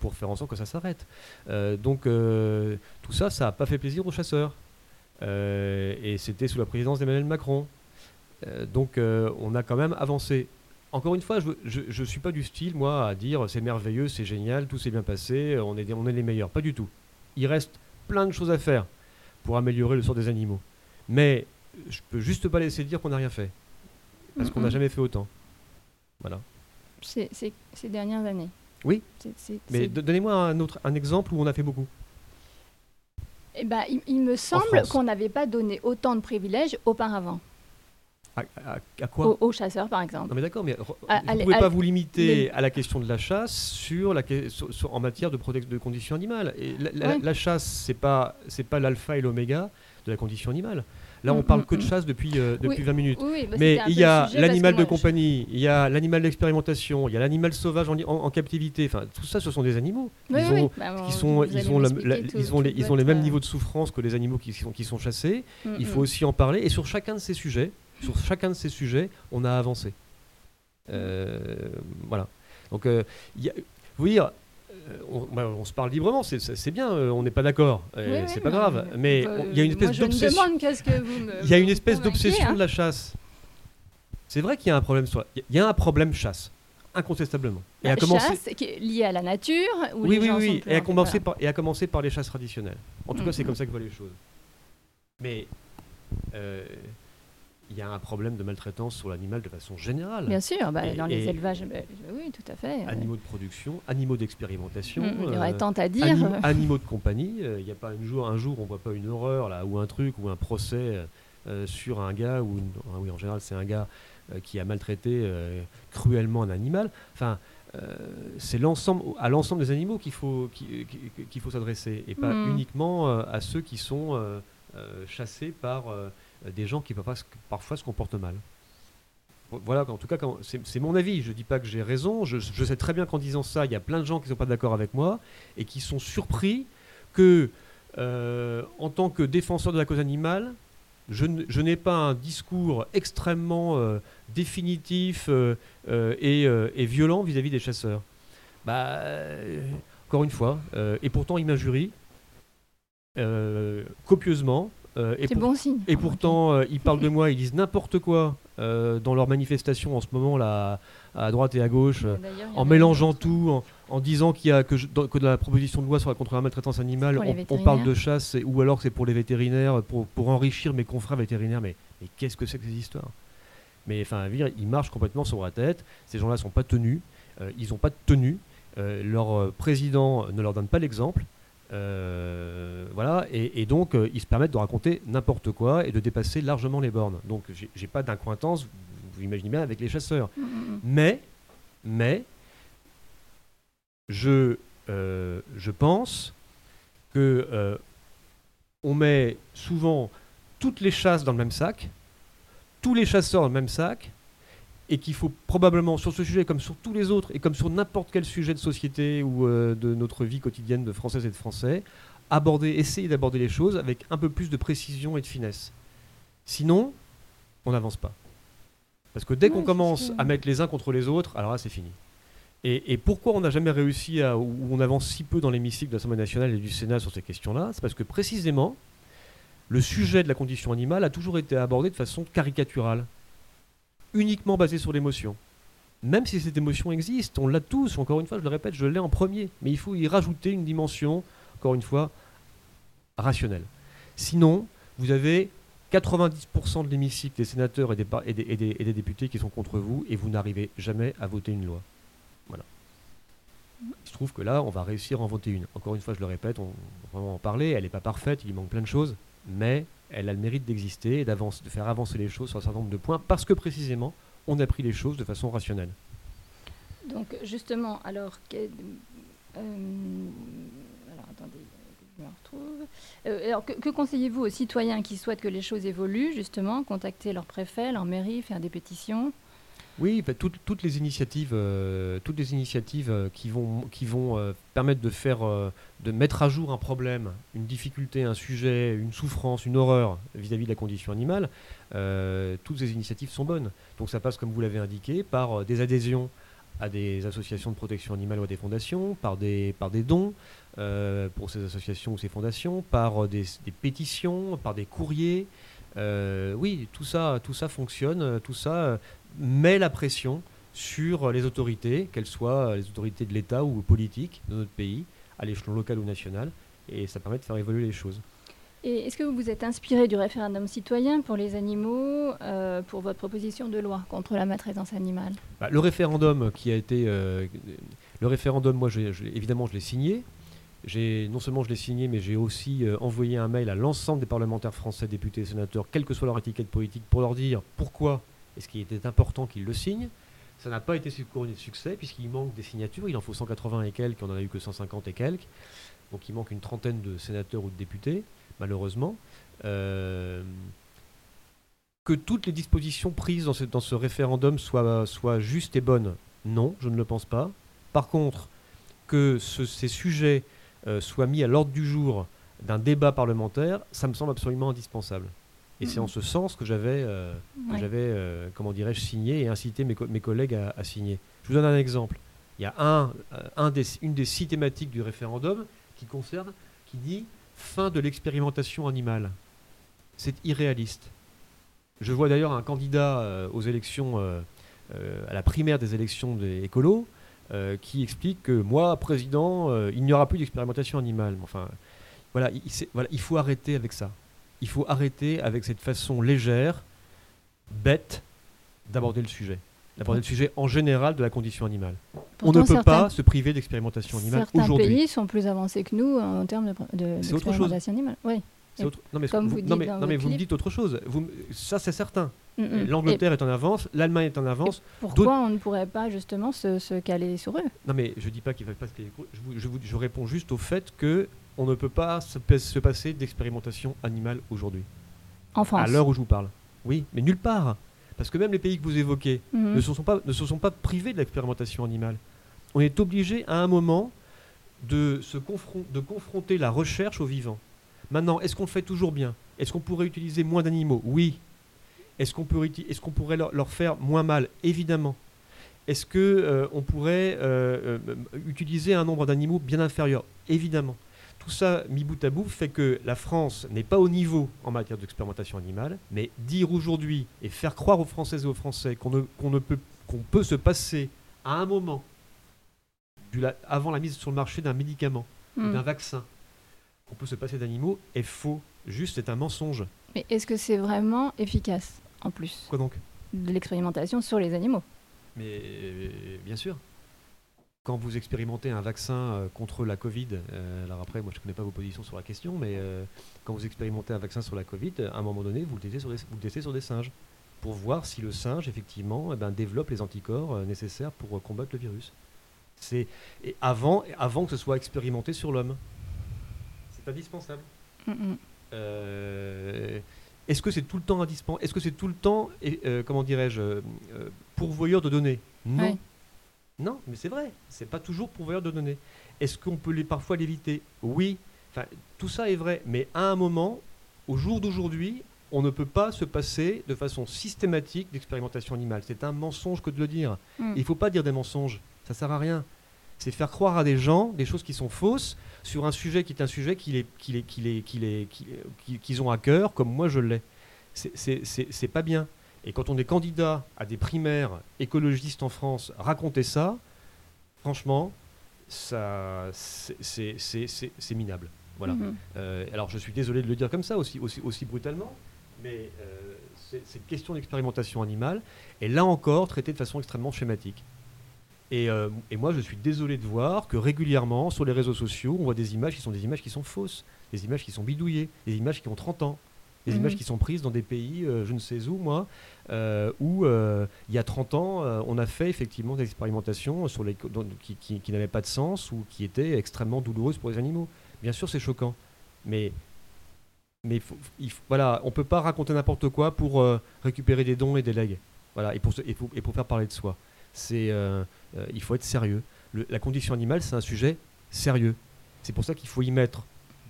pour faire en sorte que ça s'arrête. donc tout ça, ça n'a pas fait plaisir aux chasseurs. Euh, et c'était sous la présidence d'Emmanuel Macron. Euh, donc euh, on a quand même avancé. Encore une fois, je ne suis pas du style, moi, à dire c'est merveilleux, c'est génial, tout s'est bien passé, on est, on est les meilleurs. Pas du tout. Il reste plein de choses à faire pour améliorer le sort des animaux. Mais je peux juste pas laisser dire qu'on n'a rien fait. Parce qu'on n'a jamais fait autant. Voilà. Ces, dernières années. Oui. Mais donnez-moi un, autre, un exemple où on a fait beaucoup. Eh ben, il, me semble qu'on n'avait pas donné autant de privilèges auparavant. À, quoi aux, chasseurs, par exemple. Non, mais d'accord, mais vous ne pouvez pas vous limiter à la question de la chasse sur la, en matière de, de conditions animales. Et la, la chasse, ce n'est pas, pas l'alpha et l'oméga de la condition animale. Là, on mm, parle mm, que de mm. chasse depuis, euh, depuis 20 minutes. Bah, mais il y a l'animal de compagnie, il y a l'animal d'expérimentation, il y a l'animal sauvage en, captivité. Enfin, tout ça, ce sont des animaux. Ils ont, ils les, mêmes niveaux de souffrance que les animaux qui sont, qui sont chassés. il faut aussi en parler. Et sur chacun de ces sujets, sur chacun de ces sujets, on a avancé. Euh, voilà. Donc, euh, y a, vous dire, euh, bah, on, se parle librement, c'est bien, euh, on n'est pas d'accord, c'est pas grave. Mais il y a une espèce d'obsession. Il y a une espèce d'obsession hein. de la chasse. C'est vrai qu'il y a un problème. Il y a un problème chasse, incontestablement. Et la chasse qui est liée à la nature. oui, oui, oui. Et à, commencer par, et à commencer par les chasses traditionnelles. En tout cas, c'est mm, comme mm. ça que voient les choses. Mais euh, il y a un problème de maltraitance sur l'animal de façon générale. Bien sûr, bah, dans les élevages, bah, oui, tout à fait. Animaux de production, animaux d'expérimentation. Mm, il y aurait euh, tant à dire. Animaux, de compagnie. Euh, il n'y a pas un jour, un jour, on voit pas une horreur là, ou un truc, ou un procès euh, sur un gars, ou ah oui, en général, c'est un gars qui a maltraité cruellement un animal. Enfin, c'est l'ensemble, à l'ensemble des animaux qu'il faut, qu'il faut s'adresser, et pas mm. uniquement à ceux qui sont chassés par des gens qui parfois, se comportent mal. Voilà, en tout cas, c'est mon avis. Je ne dis pas que j'ai raison. Je, sais très bien qu'en disant ça, il y a plein de gens qui ne sont pas d'accord avec moi et qui sont surpris que, euh, en tant que défenseur de la cause animale, je, n'ai pas un discours extrêmement euh, définitif euh, et, violent vis-à-vis des chasseurs. Bah, encore une fois, et pourtant ils m'injurient copieusement. C'est bon signe. Et pourtant, ils parlent de moi, ils disent n'importe quoi dans leurs manifestations en ce moment là, à droite et à gauche, en mélangeant tout, en disant qu'il y a que, que, dans la proposition de loi sur la contre la maltraitance animale, on, parle de chasse ou alors c'est pour les vétérinaires, pour, pour enrichir mes confrères vétérinaires. Mais, mais qu'est-ce que c'est que ces histoires? Mais enfin, ils marchent complètement sur la tête. Ces gens-là ne sont pas tenus. Euh, ils n'ont pas de tenue. Euh, leur euh, président ne leur donne pas l'exemple. Voilà, et, donc ils se permettent de raconter n'importe quoi et de dépasser largement les bornes. Donc j'ai pas d'incointance, vous, vous, imaginez bien, avec les chasseurs. Mmh, mmh, mmh. Mais, mais, je, euh, je pense que euh, on met souvent toutes les chasses dans le même sac, tous les chasseurs dans le même sac, et qu'il faut probablement, sur ce sujet comme sur tous les autres, et comme sur n'importe quel sujet de société ou euh, de notre vie quotidienne de Françaises et de Français, aborder, essayer d'aborder les choses avec un peu plus de précision et de finesse. Sinon, on n'avance pas. Parce que dès qu'on commence à mettre les uns contre les autres, alors là, c'est fini. Et, pourquoi on n'a jamais réussi à, ou on avance si peu dans l'hémicycle de l'Assemblée nationale et du Sénat sur ces questions-là C'est parce que précisément, le sujet de la condition animale a toujours été abordé de façon caricaturale, uniquement basé sur l'émotion. Même si cette émotion existe, on l'a tous, encore une fois, je le répète, je l'ai en premier, mais il faut y rajouter une dimension, encore une fois, rationnelle. Sinon, vous avez 90% de l'hémicycle des sénateurs et des, députés qui sont contre vous, et vous n'arrivez jamais à voter une loi. Il se trouve que là, on va réussir à en voter une. Encore une fois, je le répète, on va vraiment en parler. Elle n'est pas parfaite, il manque plein de choses, mais elle a le mérite d'exister et de faire avancer les choses sur un certain nombre de points parce que précisément, on a pris les choses de façon rationnelle. Donc, justement, alors, que, euh, retrouve. Euh, alors, que, que conseillez-vous aux citoyens qui souhaitent que les choses évoluent, justement, contacter leur préfet, leur mairie, faire des pétitions? Oui, bah, toutes les initiatives, euh, toutes les initiatives euh, qui vont, euh, permettre de faire, de mettre à jour un problème, une difficulté, un sujet, une souffrance, une horreur vis-à-vis de la condition animale, toutes ces initiatives sont bonnes. Donc ça passe, comme vous l'avez indiqué, par des adhésions à des associations de protection animale ou à des fondations, par des, par des dons pour ces associations ou ces fondations, par des pétitions, par des courriers. Oui, tout ça, tout ça fonctionne, tout ça met la pression sur les autorités, qu'elles soient les autorités de l'État ou politiques de notre pays, à l'échelon local ou national, et ça permet de faire évoluer les choses. Et est-ce que vous vous êtes inspiré du référendum citoyen pour les animaux euh, pour votre proposition de loi contre la maltraitance animale? Bah, Le référendum qui a été, euh, le référendum, moi, évidemment, je l'ai signé. Non seulement je l'ai signé, mais j'ai aussi euh, envoyé un mail à l'ensemble des parlementaires français, députés et sénateurs, quelle que soit leur étiquette politique, pour leur dire pourquoi et ce qui était important qu'il le signe. Ça n'a pas été couronné de succès puisqu'il manque des signatures. Il en faut 180 et quelques, on n'en a eu que 150 et quelques. Donc il manque une trentaine de sénateurs ou de députés, malheureusement. Euh, que toutes les dispositions prises dans ce, dans ce référendum soient, justes et bonnes, non, je ne le pense pas. Par contre, que ces sujets euh, soient mis à l'ordre du jour d'un débat parlementaire, ça me semble absolument indispensable. Et c'est en ce sens que j'avais, euh, euh, comment dirais-je, signé et incité mes, mes collègues à, signer. Je vous donne un exemple. Il y a un, euh, un des, une des six thématiques du référendum qui concerne, qui dit fin de l'expérimentation animale. C'est irréaliste. Je vois d'ailleurs un candidat aux élections, à la primaire des élections des écolos, qui explique que moi, président, il n'y aura plus d'expérimentation animale. Enfin, voilà, voilà, il faut arrêter avec ça il faut arrêter avec cette façon légère, bête, d'aborder le sujet. D'aborder le sujet en général de la condition animale. on ne peut pas se priver d'expérimentation animale aujourd'hui. Certains pays sont plus avancés que nous en termes d'expérimentation de, animale. Oui. Non mais, vous, non, mais, vous me dites autre chose. Vous, ça, c'est certain. Mm, mm. L'Angleterre est en avance, l'Allemagne est en avance. Pourquoi on ne pourrait pas justement se, caler sur eux? Non, mais je dis pas qu'il ne faut pas se caler. Je, je, je, réponds juste au fait que on ne peut pas se, passer d'expérimentation animale aujourd'hui. En France. À l'heure où je vous parle. Oui, mais nulle part. Parce que même les pays que vous évoquez mhm. ne, se sont pas, ne se sont pas privés de l'expérimentation animale. On est obligé à un moment de, se de confronter la recherche au vivant. Maintenant, est-ce qu'on le fait toujours bien? Est-ce qu'on pourrait utiliser moins d'animaux? Oui. Est-ce qu'on est pourrait leur, leur, faire moins mal? Évidemment. Est-ce qu'on euh, pourrait euh, euh, utiliser un nombre d'animaux bien inférieur? Évidemment. Tout ça, mis bout à bout, fait que la France n'est pas au niveau en matière d'expérimentation animale, mais dire aujourd'hui et faire croire aux Françaises et aux Français qu'on ne, qu'on ne peut, qu'on peut se passer à un moment, du, avant la mise sur le marché d'un médicament, hmm. d'un vaccin, qu'on peut se passer d'animaux, est faux. Juste, c'est un mensonge. Mais est-ce que c'est vraiment efficace, en plus Quoi donc? De l'expérimentation sur les animaux? Mais bien sûr. Quand vous expérimentez un vaccin euh, contre la Covid, euh, alors après, moi je ne connais pas vos positions sur la question, mais euh, quand vous expérimentez un vaccin sur la Covid, à un moment donné, vous le testez sur des, vous sur des singes pour voir si le singe, effectivement, eh ben, développe les anticorps nécessaires pour combattre le virus. C'est avant, avant que ce soit expérimenté sur l'homme. C'est indispensable. Est-ce que c'est tout le temps indispensable Est-ce que c'est tout le temps, comment dirais-je, pourvoyeur de données? Non. Non, mais c'est vrai, c'est pas toujours pourvoyeur de données. Est-ce qu'on peut les, parfois l'éviter? Oui. Enfin, tout ça est vrai, mais à un moment, au jour d'aujourd'hui, on ne peut pas se passer de façon systématique d'expérimentation animale. C'est un mensonge que de le dire. Hmm. Il ne faut pas dire des mensonges, ça sert à rien. C'est faire croire à des gens des choses qui sont fausses sur un sujet qui est un sujet qu'ils ont à cœur, comme moi je l'ai. C'est pas bien. Et quand on est candidat à des primaires écologistes en France, raconter ça, franchement, ça, c'est minable. Voilà. Mhm. Euh, alors je suis désolé de le dire comme ça, aussi, aussi, aussi brutalement, mais euh, c'est une question d'expérimentation animale, et là encore traitée de façon extrêmement schématique. Et, euh, et, moi, je suis désolé de voir que régulièrement, sur les réseaux sociaux, on voit des images qui sont des images qui sont fausses, des images qui sont bidouillées, des images qui ont 30 ans des images mhm. qui sont prises dans des pays, euh, je ne sais où, moi, euh, où il y a 30 ans, on a fait effectivement des expérimentations sur les, qui, qui, n'avaient pas de sens ou qui étaient extrêmement douloureuses pour les animaux. Bien sûr, c'est choquant, mais mais voilà, on peut pas raconter n'importe quoi pour récupérer des dons et des legs. Voilà, et pour, et pour, et pour faire parler de soi. C'est, il faut être sérieux. la condition animale, c'est un sujet sérieux. C'est pour ça qu'il faut y mettre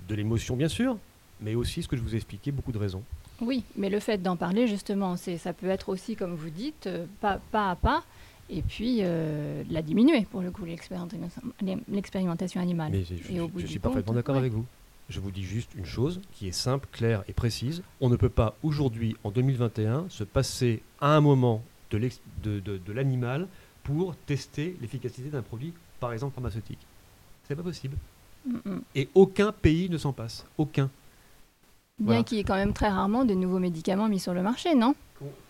de l'émotion, bien sûr, mais aussi ce que je vous ai expliqué, beaucoup de raisons. Oui, mais le fait d'en parler, justement, c'est, ça peut être aussi, comme vous dites, euh, pas, pas à pas, et puis euh, la diminuer, pour le coup, l'expérimentation animale. Mais je, suis parfaitement d'accord avec vous. Je vous dis juste une chose qui est simple, claire et précise. On ne peut pas aujourd'hui, en 2021, se passer à un moment de, de, de, l'animal pour tester l'efficacité d'un produit, par exemple pharmaceutique. C'est pas possible. Et aucun pays ne s'en passe. Aucun. Bien qu'il y ait quand même très rarement de nouveaux médicaments mis sur le marché, non?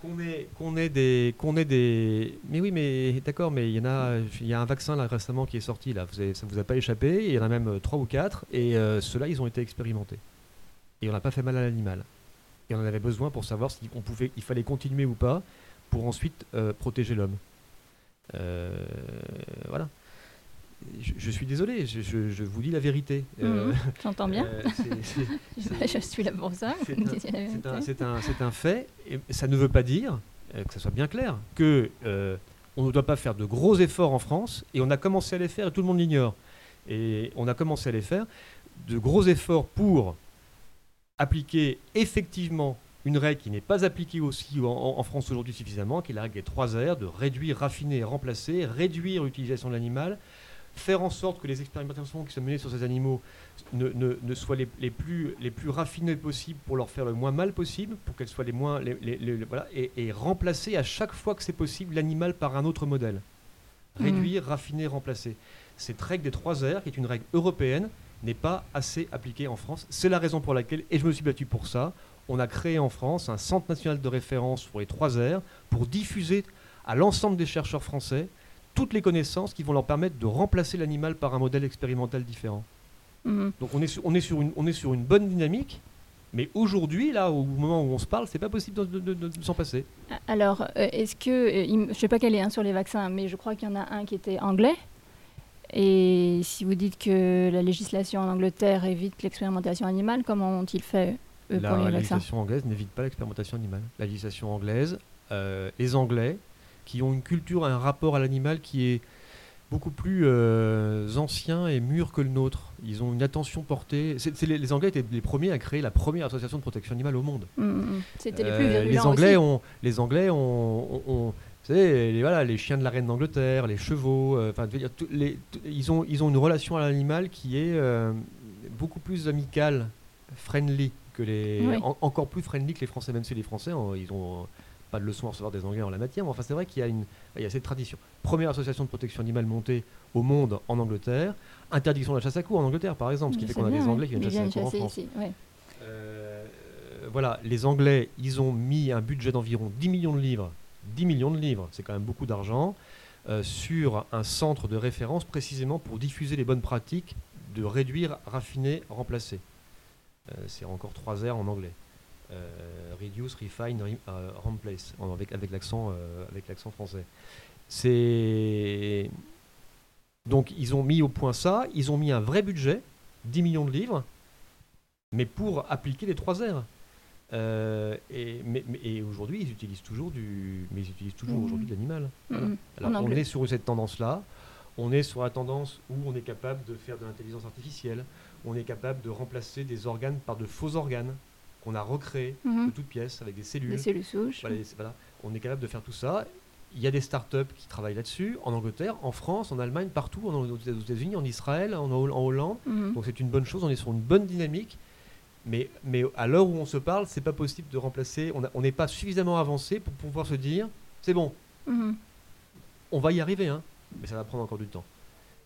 Qu'on ait, qu'on ait, des, qu'on ait des... Mais oui, mais d'accord, mais il y en a, il y a un vaccin là récemment qui est sorti là. Vous avez, ça vous a pas échappé Il y en a même euh, trois ou quatre, et euh, ceux-là, ils ont été expérimentés. Et on n'a pas fait mal à l'animal. Et on en avait besoin pour savoir si on pouvait, il fallait continuer ou pas, pour ensuite euh, protéger l'homme. voilà je, suis désolé, je, vous dis la vérité. Mhm, euh, j'entends bien. Euh, je suis là pour ça. C'est un, fait. Et ça ne veut pas dire, euh, que ça soit bien clair, que on ne doit pas faire de gros efforts en France. Et on a commencé à les faire et tout le monde l'ignore. Et on a commencé à les faire. De gros efforts pour appliquer effectivement une règle qui n'est pas appliquée aussi en, France aujourd'hui suffisamment, qui est la règle des 3 R, de réduire, raffiner et remplacer, réduire l'utilisation de l'animal, faire en sorte que les expérimentations qui sont menées sur ces animaux ne, ne, soient les, les, plus, les plus raffinées possibles pour leur faire le moins mal possible, pour qu'elles soient les moins. Les, voilà, et, remplacer à chaque fois que c'est possible l'animal par un autre modèle. Mmh. Réduire, raffiner, remplacer. Cette règle des 3 R, qui est une règle européenne, n'est pas assez appliquée en France. C'est la raison pour laquelle, et je me suis battu pour ça, on a créé en France un centre national de référence pour les 3 R pour diffuser à l'ensemble des chercheurs français toutes les connaissances qui vont leur permettre de remplacer l'animal par un modèle expérimental différent. Mhm. Donc on est, sur, on, est sur une, on est sur une bonne dynamique, mais aujourd'hui, là, au moment où on se parle, c'est pas possible de, s'en passer. Alors, euh, est-ce que, euh, je ne sais pas quel est hein, sur les vaccins, mais je crois qu'il y en a un qui était anglais. Et si vous dites que la législation en Angleterre évite l'expérimentation animale, comment ont-ils fait la, pour les législation anglaise n'évite pas l'expérimentation animale. La législation anglaise, euh, les Anglais qui ont une culture, un rapport à l'animal qui est beaucoup plus euh, anciens et mûrs que le nôtre. Ils ont une attention portée. C'est les, les Anglais étaient les premiers à créer la première association de protection animale au monde. Mm, mm. C'était les plus Euh, virulents les Anglais aussi. ont, les Anglais ont, ont- ont- vous savez, les, voilà, les chiens de la reine d'Angleterre, les chevaux. euh, dire, les- ils ont, ils ont une relation à l'animal qui est euh, beaucoup plus amicale, friendly que les, Oui. en- encore plus friendly que les Français. Même si les Français, en- ils ont pas de leçons à recevoir des Anglais en la matière. Mais enfin, c'est vrai qu'il y a une, il y a cette tradition. Première association de protection animale montée au monde en Angleterre. Interdiction de la chasse à courre en Angleterre, par exemple, ce qui fait qu'on a des ouais. Anglais qui viennent chasser à en France. ici, ouais. Euh, voilà, les Anglais, ils ont mis un budget d'environ 10 millions de livres, 10 millions de livres, c'est quand même beaucoup d'argent, euh, sur un centre de référence précisément pour diffuser les bonnes pratiques de réduire, raffiner, remplacer. Euh, c'est encore trois R en anglais. Euh, reduce, refine, re- euh, replace, avec, avec l'accent avec l'accent français. C'est donc ils ont mis au point ça, ils ont mis un vrai budget, 10 millions de livres, mais pour appliquer les trois R. Euh, et aujourd'hui, ils utilisent toujours du, mais ils utilisent toujours Mhm. aujourd'hui de l'animal. Mm, Voilà. mm. Alors, on est sur cette tendance-là. On est sur la tendance où on est capable de faire de l'intelligence artificielle. On est capable de remplacer des organes par de faux organes qu'on a recréés Mhm. de toutes pièces avec des cellules. Des cellules souches. Voilà, les- voilà. On est capable de faire tout ça. Il y a des startups qui travaillent là-dessus, en Angleterre, en France, en Allemagne, partout, en- aux États-Unis, en Israël, en, Hol- en Hollande. Mhm. Donc c'est une bonne chose, on est sur une bonne dynamique. Mais, mais à l'heure où on se parle, c'est pas possible de remplacer. On n'est pas suffisamment avancé pour pouvoir se dire c'est bon, Mhm. on va y arriver, hein, mais ça va prendre encore du temps.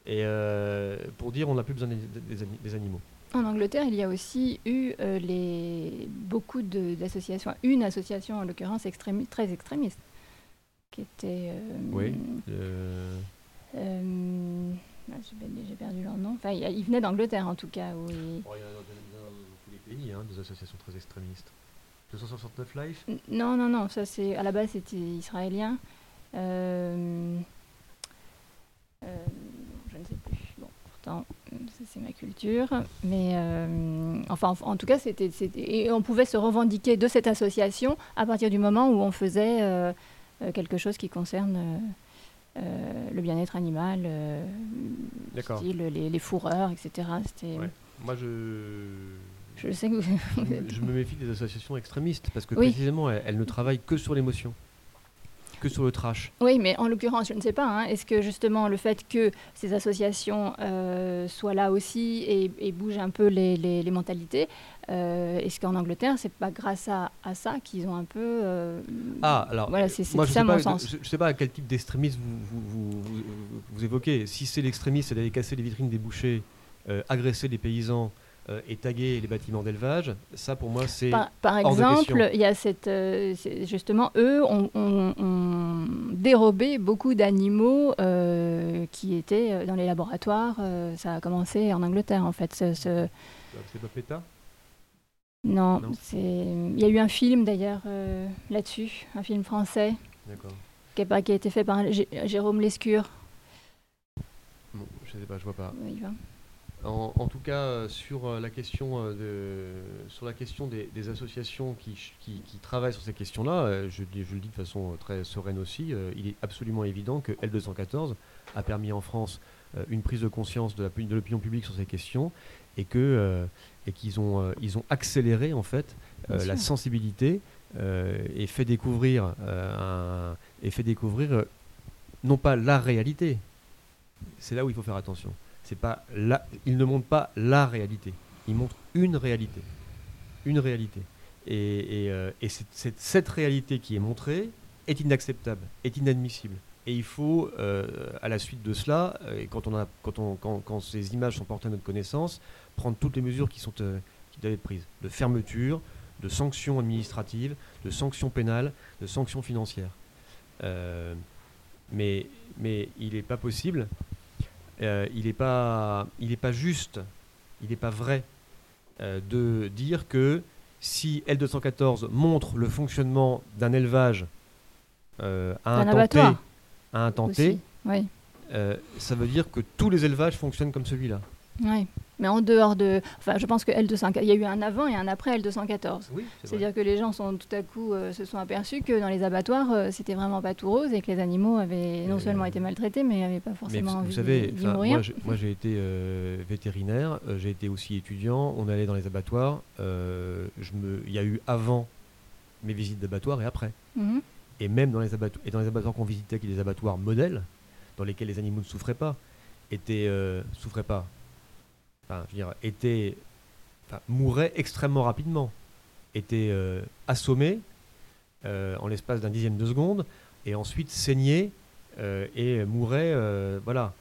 Et euh, pour dire on n'a plus besoin des, des ani- des animaux. En Angleterre, il y a aussi eu euh, les, beaucoup d'associations, une association en l'occurrence extrémi- très extrémiste, qui était. euh, Oui. Euh, ah, j'ai per- j'ai perdu leur nom. Enfin, il il venait d'Angleterre en tout cas. où il- oh, il y en a dans, dans tous les pays, hein, des associations très extrémistes. 269 Life? N- Non, non, non, ça c'est à la base c'était israélien. Je ne sais plus. Bon, pourtant, euh, c'est ma culture. Mais euh, enfin, en, en tout cas, c'était, et on pouvait se revendiquer de cette association à partir du moment où on faisait euh, quelque chose qui concerne euh, le bien-être animal, style les, les fourreurs, etc. C'était, Ouais. Moi, je, Je sais que vous, je, me- êtes- je me méfie des associations extrémistes parce que Oui. précisément, elles, elles ne travaillent que sur l'émotion, que sur le trash. Oui, mais en l'occurrence, je ne sais pas. hein, Est-ce que justement le fait que ces associations euh, soient là aussi et, et bougent un peu les, les- les mentalités, euh, est-ce qu'en Angleterre, c'est pas grâce à, à ça qu'ils ont un peu. euh, Ah, alors, Voilà, c'est- ça sais mon pas, sens. Je ne sais pas à quel type d'extrémisme vous, vous, vous, vous- vous évoquez. Si c'est l'extrémiste, c'est d'aller casser les vitrines des bouchers, euh, agresser les paysans euh, et taguer les bâtiments d'élevage, ça pour moi c'est... Par, par hors exemple, il y a cette, euh, justement, eux ont, dérobé beaucoup d'animaux euh, qui étaient euh, dans les laboratoires. euh, ça a commencé en Angleterre, en fait. ce- ce- C'est pas PETA? Non, Non. c'est. Il y a eu un film d'ailleurs euh, là-dessus, un film français D'accord. qui a, pas- qui a été fait par Jérôme Lescure. Bon, je sais pas, je vois pas. Oui, va. En, en tout cas, euh, sur euh, la question, euh, de, sur la question des, des associations qui, ch- qui, qui travaillent sur ces questions-là, je, le dis de façon très sereine aussi, il est absolument évident que L214 a permis en France une prise de conscience de l'opinion publique sur ces questions et que et qu'ils ont ils ont accéléré en fait la sensibilité et fait découvrir un- et fait découvrir non pas la réalité. C'est là où il faut faire attention. C'est pas il ne montre pas la réalité. Il montre une réalité, une réalité. Et, euh, cette réalité qui est montrée est inacceptable, est inadmissible. Et il faut, euh, à la suite de cela, euh, et quand, on a, quand, on, quand, ces images sont portées à notre connaissance, prendre toutes les mesures qui, sont, qui doivent être prises, de fermeture, de sanctions administratives, de sanctions pénales, de sanctions financières. Mais il n'est pas possible, euh, il n'est pas, il est pas juste, il n'est pas vrai euh, de dire que si L214 montre le fonctionnement d'un élevage euh, à un temps T, abattoir à un temps T, aussi. Oui. ça veut dire que tous les élevages fonctionnent comme celui-là. Oui. Mais en dehors de. Enfin, je pense que L214. Il y a eu un avant et un après L214. Oui, c'est C'est-à-dire que les gens sont tout à coup euh, se sont aperçus que dans les abattoirs, euh, c'était vraiment pas tout rose et que les animaux avaient non seulement euh, été maltraités, mais n'avaient pas Mais forcément envie vous savez, enfin, mourir. moi, j'ai- été vétérinaire, j'ai été aussi étudiant, on allait dans les abattoirs. je me, il y a eu avant mes visites d'abattoirs et après. Mhm. Et même dans les abattoirs, et dans les abattoirs qu'on visitait, qui étaient des abattoirs modèles, dans lesquels les animaux ne souffraient pas, étaient, souffraient pas, enfin, je veux dire, étaient, enfin, mouraient extrêmement rapidement, étaient euh, assommés euh, en l'espace d'un dixième de seconde, et ensuite saignaient euh, et mouraient, euh, voilà.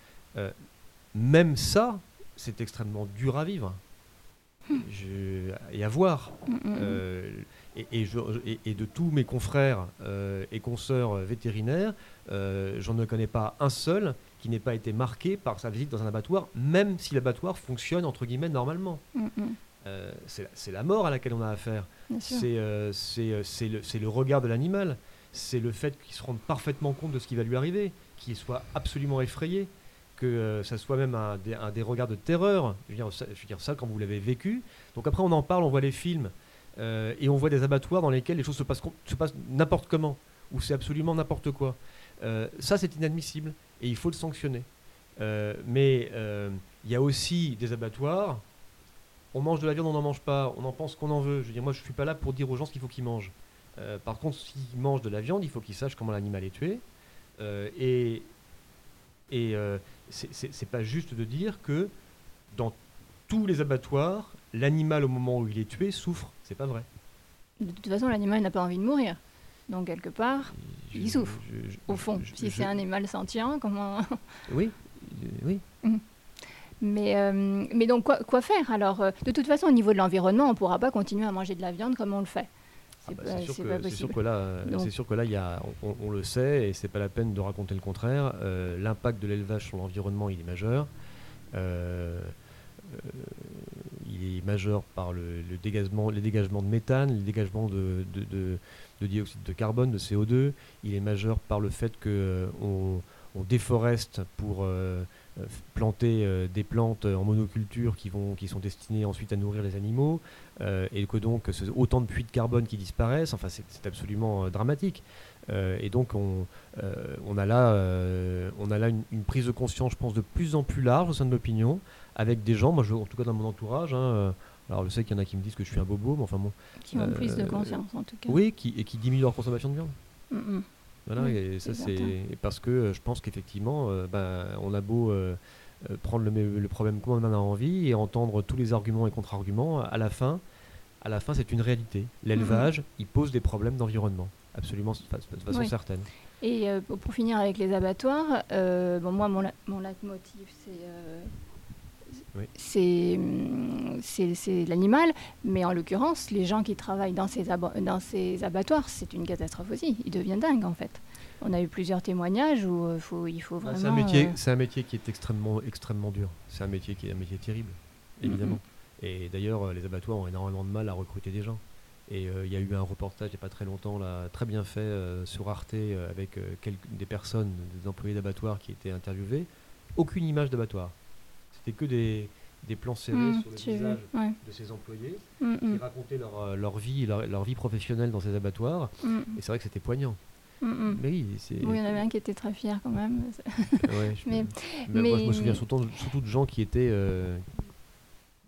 Même ça, c'est extrêmement dur à vivre Je- et à voir. Et, et je- et- et de tous mes confrères et consoeurs vétérinaires, j'en ne connais pas un seul qui n'ait pas été marqué par sa visite dans un abattoir, même si l'abattoir fonctionne entre guillemets normalement. Mhm. Euh, c'est la- mort à laquelle on a affaire. C'est euh, euh, c'est le, regard de l'animal. C'est le fait qu'il se rende parfaitement compte de ce qui va lui arriver, qu'il soit absolument effrayé, que euh, ça soit même un des, un des regards de terreur. Je veux, dire, ça, je veux dire ça quand vous l'avez vécu. Donc après, on en parle, on voit les films, et on voit des abattoirs dans lesquels les choses se passent, com- se passent n'importe comment, où c'est absolument n'importe quoi. Ça, c'est inadmissible, et il faut le sanctionner. Euh, mais euh, il y a aussi des abattoirs on mange de la viande, on n'en mange pas, on en pense qu'on en veut. Je veux dire, moi, je suis pas là pour dire aux gens ce qu'il faut qu'ils mangent. Euh, par contre, s'ils mangent de la viande, il faut qu'ils sachent comment l'animal est tué. Et et c'est pas juste de dire que dans tous les abattoirs, l'animal au moment où il est tué souffre. C'est pas vrai. De toute façon, l'animal n'a pas envie de mourir. Donc, quelque part, Je- Il souffre, je- je- au fond, si c'est un animal sentient, comment. Oui, euh, oui. Mais, euh, mais donc, quoi, quoi faire Alors, euh, de toute façon, au niveau de l'environnement, on ne pourra pas continuer à manger de la viande comme on le fait. Ah C'est bah, pas, sûr, que- pas c'est possible. sûr que là, c'est sûr que là, il y a, on, on le sait et c'est pas la peine de raconter le contraire. euh, L'impact de l'élevage sur l'environnement, il est majeur. Il est majeur par le, dégagement, les dégagements de méthane, les dégagements de, de- de- de dioxyde de carbone, de CO2. Il est majeur par le fait que euh, déforeste pour euh, euh, planter des plantes en monoculture qui, vont, qui sont destinées ensuite à nourrir les animaux, et que donc ce- autant de puits de carbone qui disparaissent, enfin c'est absolument dramatique. Et donc on, a là, on a là une prise de conscience, je pense, de plus en plus large au sein de l'opinion, avec des gens, moi je, en tout cas dans mon entourage, hein, euh, alors je sais qu'il y en a qui me disent que je suis un bobo, mais enfin bon, Qui ont prise de euh, conscience, en tout cas. oui, qui, et qui diminuent leur consommation de viande. Mm, mm. Voilà, Oui, et ça c'est parce que euh, je pense qu'effectivement, euh, ben, on a beau euh, euh, prendre le, problème comme on en a envie et entendre tous les arguments et contre-arguments, à la fin, à la fin, c'est une réalité. L'élevage, il pose des problèmes d'environnement, absolument, de fa- de façon Oui. certaine. Et euh, pour pour finir avec les abattoirs, euh, bon, moi, mon, la- mon leitmotiv, c'est. euh, Oui. c'est, hum, c'est, l'animal, mais en l'occurrence, les gens qui travaillent dans ces, dans ces abattoirs, c'est une catastrophe aussi. Ils deviennent dingues, en fait. On a eu plusieurs témoignages où euh, faut, il faut Ah, vraiment. c'est un métier, euh, c'est un métier qui est extrêmement, extrêmement dur. C'est un métier qui est un métier terrible, évidemment. Et d'ailleurs, euh, les abattoirs ont énormément de mal à recruter des gens. Et euh, il y a eu un reportage il n'y a pas très longtemps, là, très bien fait sur Arte, avec quelques- des personnes, des employés d'abattoirs qui étaient interviewés. Aucune image d'abattoir. C'était que des, des plans serrés hum, sur le vu, visage ouais. de ces employés Hum, qui hum, racontaient leur, euh, leur vie, leur, leur vie professionnelle dans ces abattoirs. Et c'est vrai que c'était poignant. Mais oui, c'est. Bon, il y en avait un qui était très fier quand même. Ouais, je- Mais- mais moi, je me souviens surtout, surtout de gens qui étaient, euh,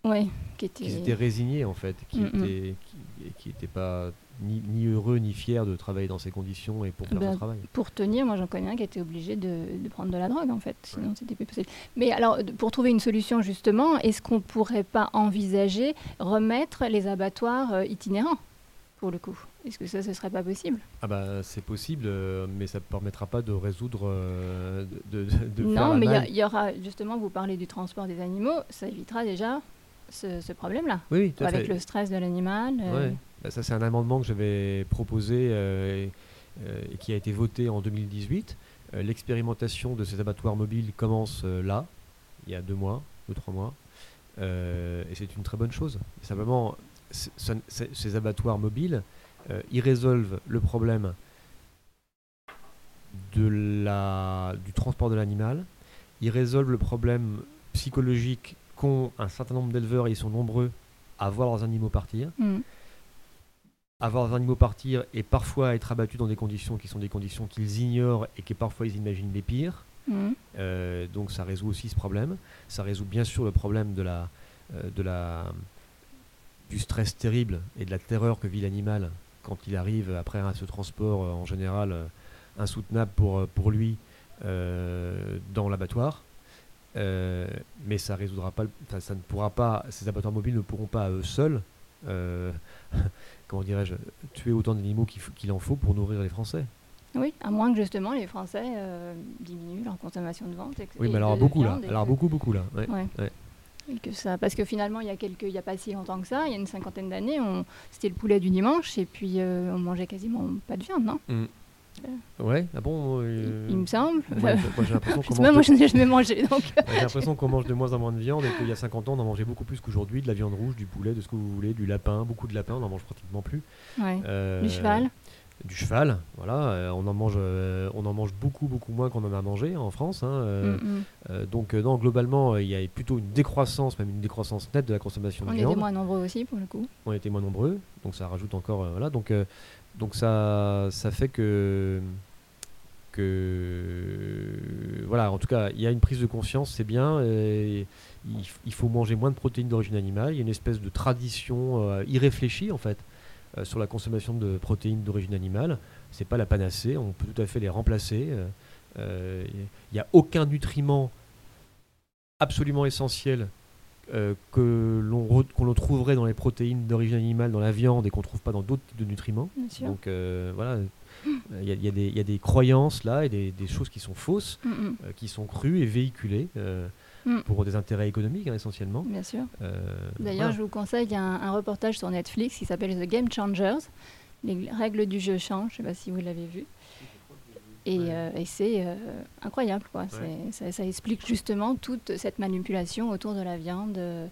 Oui, qui étaient résignés en fait, qui Mm, mm. étaient, qui, qui étaient pas ni, ni heureux ni fiers de travailler dans ces conditions et pour faire Ben, ce travail. pour tenir, moi j'en connais un qui était obligé de, de prendre de la drogue en fait, sinon c'était plus possible. Mais alors, pour trouver une solution justement, est-ce qu'on pourrait pas envisager remettre les abattoirs euh, itinérants pour le coup? Est-ce que ça, ce serait pas possible? Ah bah c'est possible, euh, mais ça ne permettra pas de résoudre, euh, de, de, de faire Non, mais y il y, aura justement, vous parlez du transport des animaux, ça évitera déjà ce, ce problème-là, Oui, oui, tout à avec fait. le stress de l'animal. euh, Ouais. Bah, ça c'est un amendement que j'avais proposé euh, et, euh, et qui a été voté en 2018. Euh, L'expérimentation de ces abattoirs mobiles commence là, il y a deux mois, deux trois mois, et c'est une très bonne chose. Simplement, ces abattoirs mobiles, ils résolvent le problème de la, du transport de l'animal, ils résolvent le problème psychologique qu'ont un certain nombre d'éleveurs, et ils sont nombreux, à voir leurs animaux partir. Mm. À voir leurs animaux partir et parfois être abattus dans des conditions qui sont des conditions qu'ils ignorent et que parfois ils imaginent les pires. Mm. Euh, donc ça résout aussi ce problème. Ça résout bien sûr le problème de la, euh, de la, du stress terrible et de la terreur que vit l'animal quand il arrive après ce transport euh, en général insoutenable pour, pour lui dans l'abattoir. Euh, mais ça résoudra pas, le- ça ne pourra pas, ces abattoirs mobiles ne pourront pas à eux seuls, euh, comment dirais-je, tuer autant d'animaux qu'il en faut pour nourrir les Français. Oui, à moins que justement les Français euh, diminuent leur consommation de vente. et que- Oui, mais alors beaucoup là, alors que- beaucoup beaucoup là. ouais. Ouais. Ouais. Et que ça, parce que finalement, il y a quelques, il y a pas si longtemps que ça, il y a une cinquantaine d'années, c'était le poulet du dimanche et puis on mangeait quasiment pas de viande, non? Ouais, ah bon il, euh, il me semble. moi, j'ai- moi, j'ai l'impression qu'on Je mange moi, n'ai jamais mangé, donc. j'ai l'impression qu'on mange de moins en moins de viande et qu'il y a 50 ans on en mangeait beaucoup plus qu'aujourd'hui, de la viande rouge, du poulet, de ce que vous voulez, du lapin, beaucoup de lapin, on en mange pratiquement plus. Ouais. Euh, Du cheval. Du cheval, voilà, euh, on en mange, on en mange beaucoup beaucoup moins qu'on en a mangé en France. hein, Mm, mm. donc non, globalement, il y a plutôt une décroissance, même une décroissance nette de la consommation de On viande. était moins nombreux aussi, pour le coup. on était moins nombreux, donc ça rajoute encore, voilà, donc, donc ça, ça fait que, que, voilà, en tout cas, il y a une prise de conscience, c'est bien, il, faut manger moins de protéines d'origine animale, il y a une espèce de tradition euh, irréfléchie, en fait, euh, sur la consommation de protéines d'origine animale, c'est pas la panacée, on peut tout à fait les remplacer, euh, il n'y a aucun nutriment absolument essentiel euh, que l'on trouverait dans les protéines d'origine animale, dans la viande et qu'on ne trouve pas dans d'autres types de nutriments. Donc euh, voilà, il y, a- il y il y a des croyances là et des, des choses qui sont fausses, Mm, mm. euh, qui sont crues et véhiculées euh, Mm. pour des intérêts économiques hein, essentiellement. Bien sûr. D'ailleurs, voilà. je vous conseille, y un, un reportage sur Netflix qui s'appelle The Game Changers. Les règles du jeu changent, je ne sais pas si vous l'avez vu. Et, Ouais. euh, et c'est euh, incroyable, quoi. Ça, ça explique justement toute cette manipulation autour de la viande euh,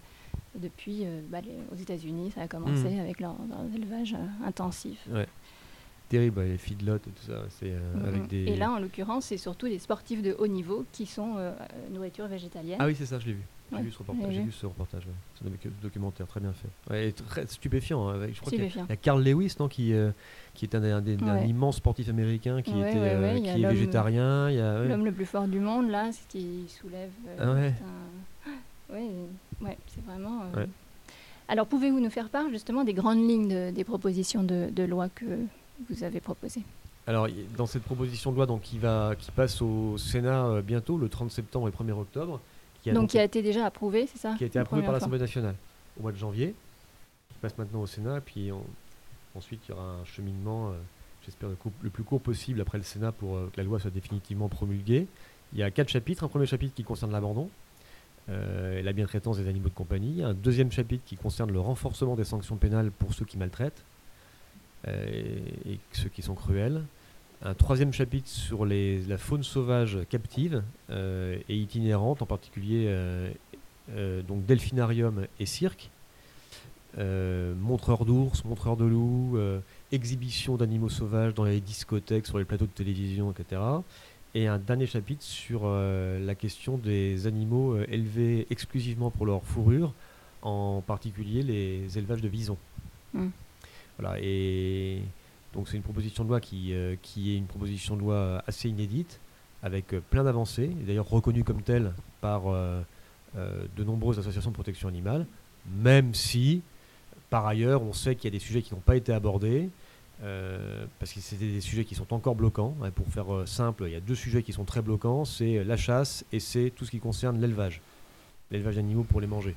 depuis bah, les- aux États-Unis. Ça a commencé Mhm. avec leur, leur élevage intensif. Ouais. Terrible, les feedlots et tout ça. C'est avec des. Et là, en l'occurrence, c'est surtout des sportifs de haut niveau qui sont nourriture végétalienne. Ah oui, c'est ça, je l'ai vu. J'ai vu ce reportage. j'ai vu. ce reportage. ouais. C'est un docu- documentaire très bien fait. Ouais, et très stupéfiant. hein, avec- je crois qu'il y a- Stupéfiant. il y a Carl Lewis, non, qui, euh, qui est un, un des- un Ouais. immense sportif américain qui, était, euh, qui est végétarien. L'homme le plus fort du monde, là, c'est qu'il soulève. euh, Ah ouais. c'est vraiment. euh. Alors, pouvez-vous nous faire part justement des grandes lignes de- des propositions de, de loi que vous avez proposées? Alors, dans cette proposition de loi donc, qui, va, qui passe au Sénat bientôt, le 30 septembre et 1er octobre, qui a, Donc, donc- qui a été déjà approuvé, c'est ça qui a été approuvé par l'Assemblée nationale au mois de janvier, qui passe maintenant au Sénat, puis on- ensuite il y aura un cheminement, euh, j'espère, le, plus court possible après le Sénat pour euh, que la loi soit définitivement promulguée. Il y a quatre chapitres. Un premier chapitre qui concerne l'abandon euh, et la bientraitance des animaux de compagnie. Un deuxième chapitre qui concerne le renforcement des sanctions pénales pour ceux qui maltraitent euh, et, et ceux qui sont cruels. Un troisième chapitre sur les- la faune sauvage captive euh, et itinérante, en particulier euh, euh, donc delphinarium et cirque, montreurs d'ours, montreurs de loups, exhibition d'animaux sauvages dans les discothèques, sur les plateaux de télévision, etc. Et un dernier chapitre sur la question des animaux élevés exclusivement pour leur fourrure, en particulier les élevages de visons. Mm. Voilà, et donc c'est une proposition de loi qui, euh, est une proposition de loi assez inédite, avec euh, plein d'avancées, et d'ailleurs reconnue comme telle par euh, euh, de nombreuses associations de protection animale, même si, par ailleurs, on sait qu'il y a des sujets qui n'ont pas été abordés, euh, parce que c'était des sujets qui sont encore bloquants. pour faire euh, simple, il y a deux sujets qui sont très bloquants, c'est la chasse et c'est tout ce qui concerne l'élevage, l'élevage d'animaux pour les manger.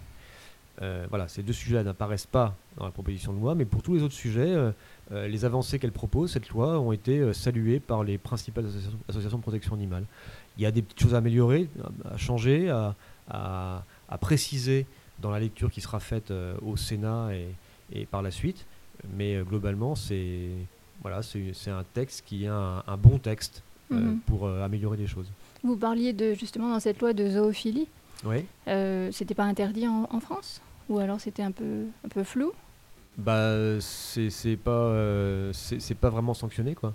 Euh, voilà, ces deux sujets n'apparaissent pas dans la proposition de loi, mais pour tous les autres sujets, euh, euh, les avancées qu'elle propose, cette loi, ont été saluées par les principales associations, associations de protection animale. Il y a des petites choses à améliorer, à, changer, à, à- à préciser dans la lecture qui sera faite au Sénat et, et par la suite, mais globalement, c'est voilà, c'est un texte qui est un, un bon texte Mhm. pour améliorer les choses. Vous parliez de, justement dans cette loi de zoophilie. Oui. Euh, c'était pas interdit en, en France? Ou alors c'était un peu, un peu flou? Bah, c'est pas, euh, c'est pas vraiment sanctionné, quoi.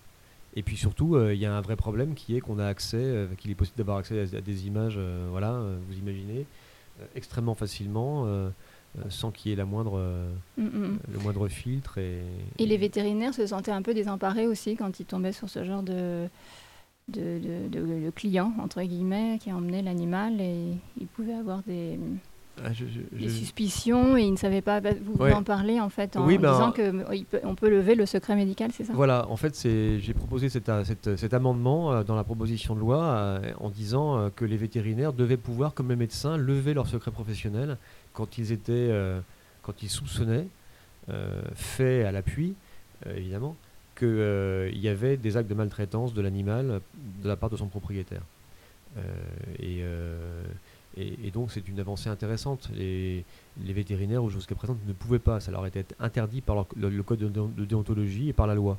Et puis surtout, euh, il y a un vrai problème qui est qu'on a accès, euh, qu'il est possible d'avoir accès à, à des images, voilà, vous imaginez, extrêmement facilement. sans qu'il y ait la moindre, mm, mm. le moindre filtre. Et, et les vétérinaires se sentaient un peu désemparés aussi quand ils tombaient sur ce genre de, de, de, client, entre guillemets, qui emmenait l'animal et il pouvait avoir des, ah, suspicions et il ne savait pas. Vous, en parlez en fait en, ben, disant qu'on peut, on peut lever le secret médical, c'est ça? Voilà, en fait, j'ai proposé cet, cet, amendement euh, dans la proposition de loi euh, en disant euh, que les vétérinaires devaient pouvoir, comme les médecins, lever leur secret professionnel quand ils étaient, quand ils soupçonnaient, fait à l'appui, évidemment, qu'il euh, y avait des actes de maltraitance de l'animal de la part de son propriétaire. Euh, euh, et, et, donc c'est une avancée intéressante. Les, les vétérinaires jusqu'à présent ne pouvaient pas, ça leur était interdit par le, code de, déontologie et par la loi.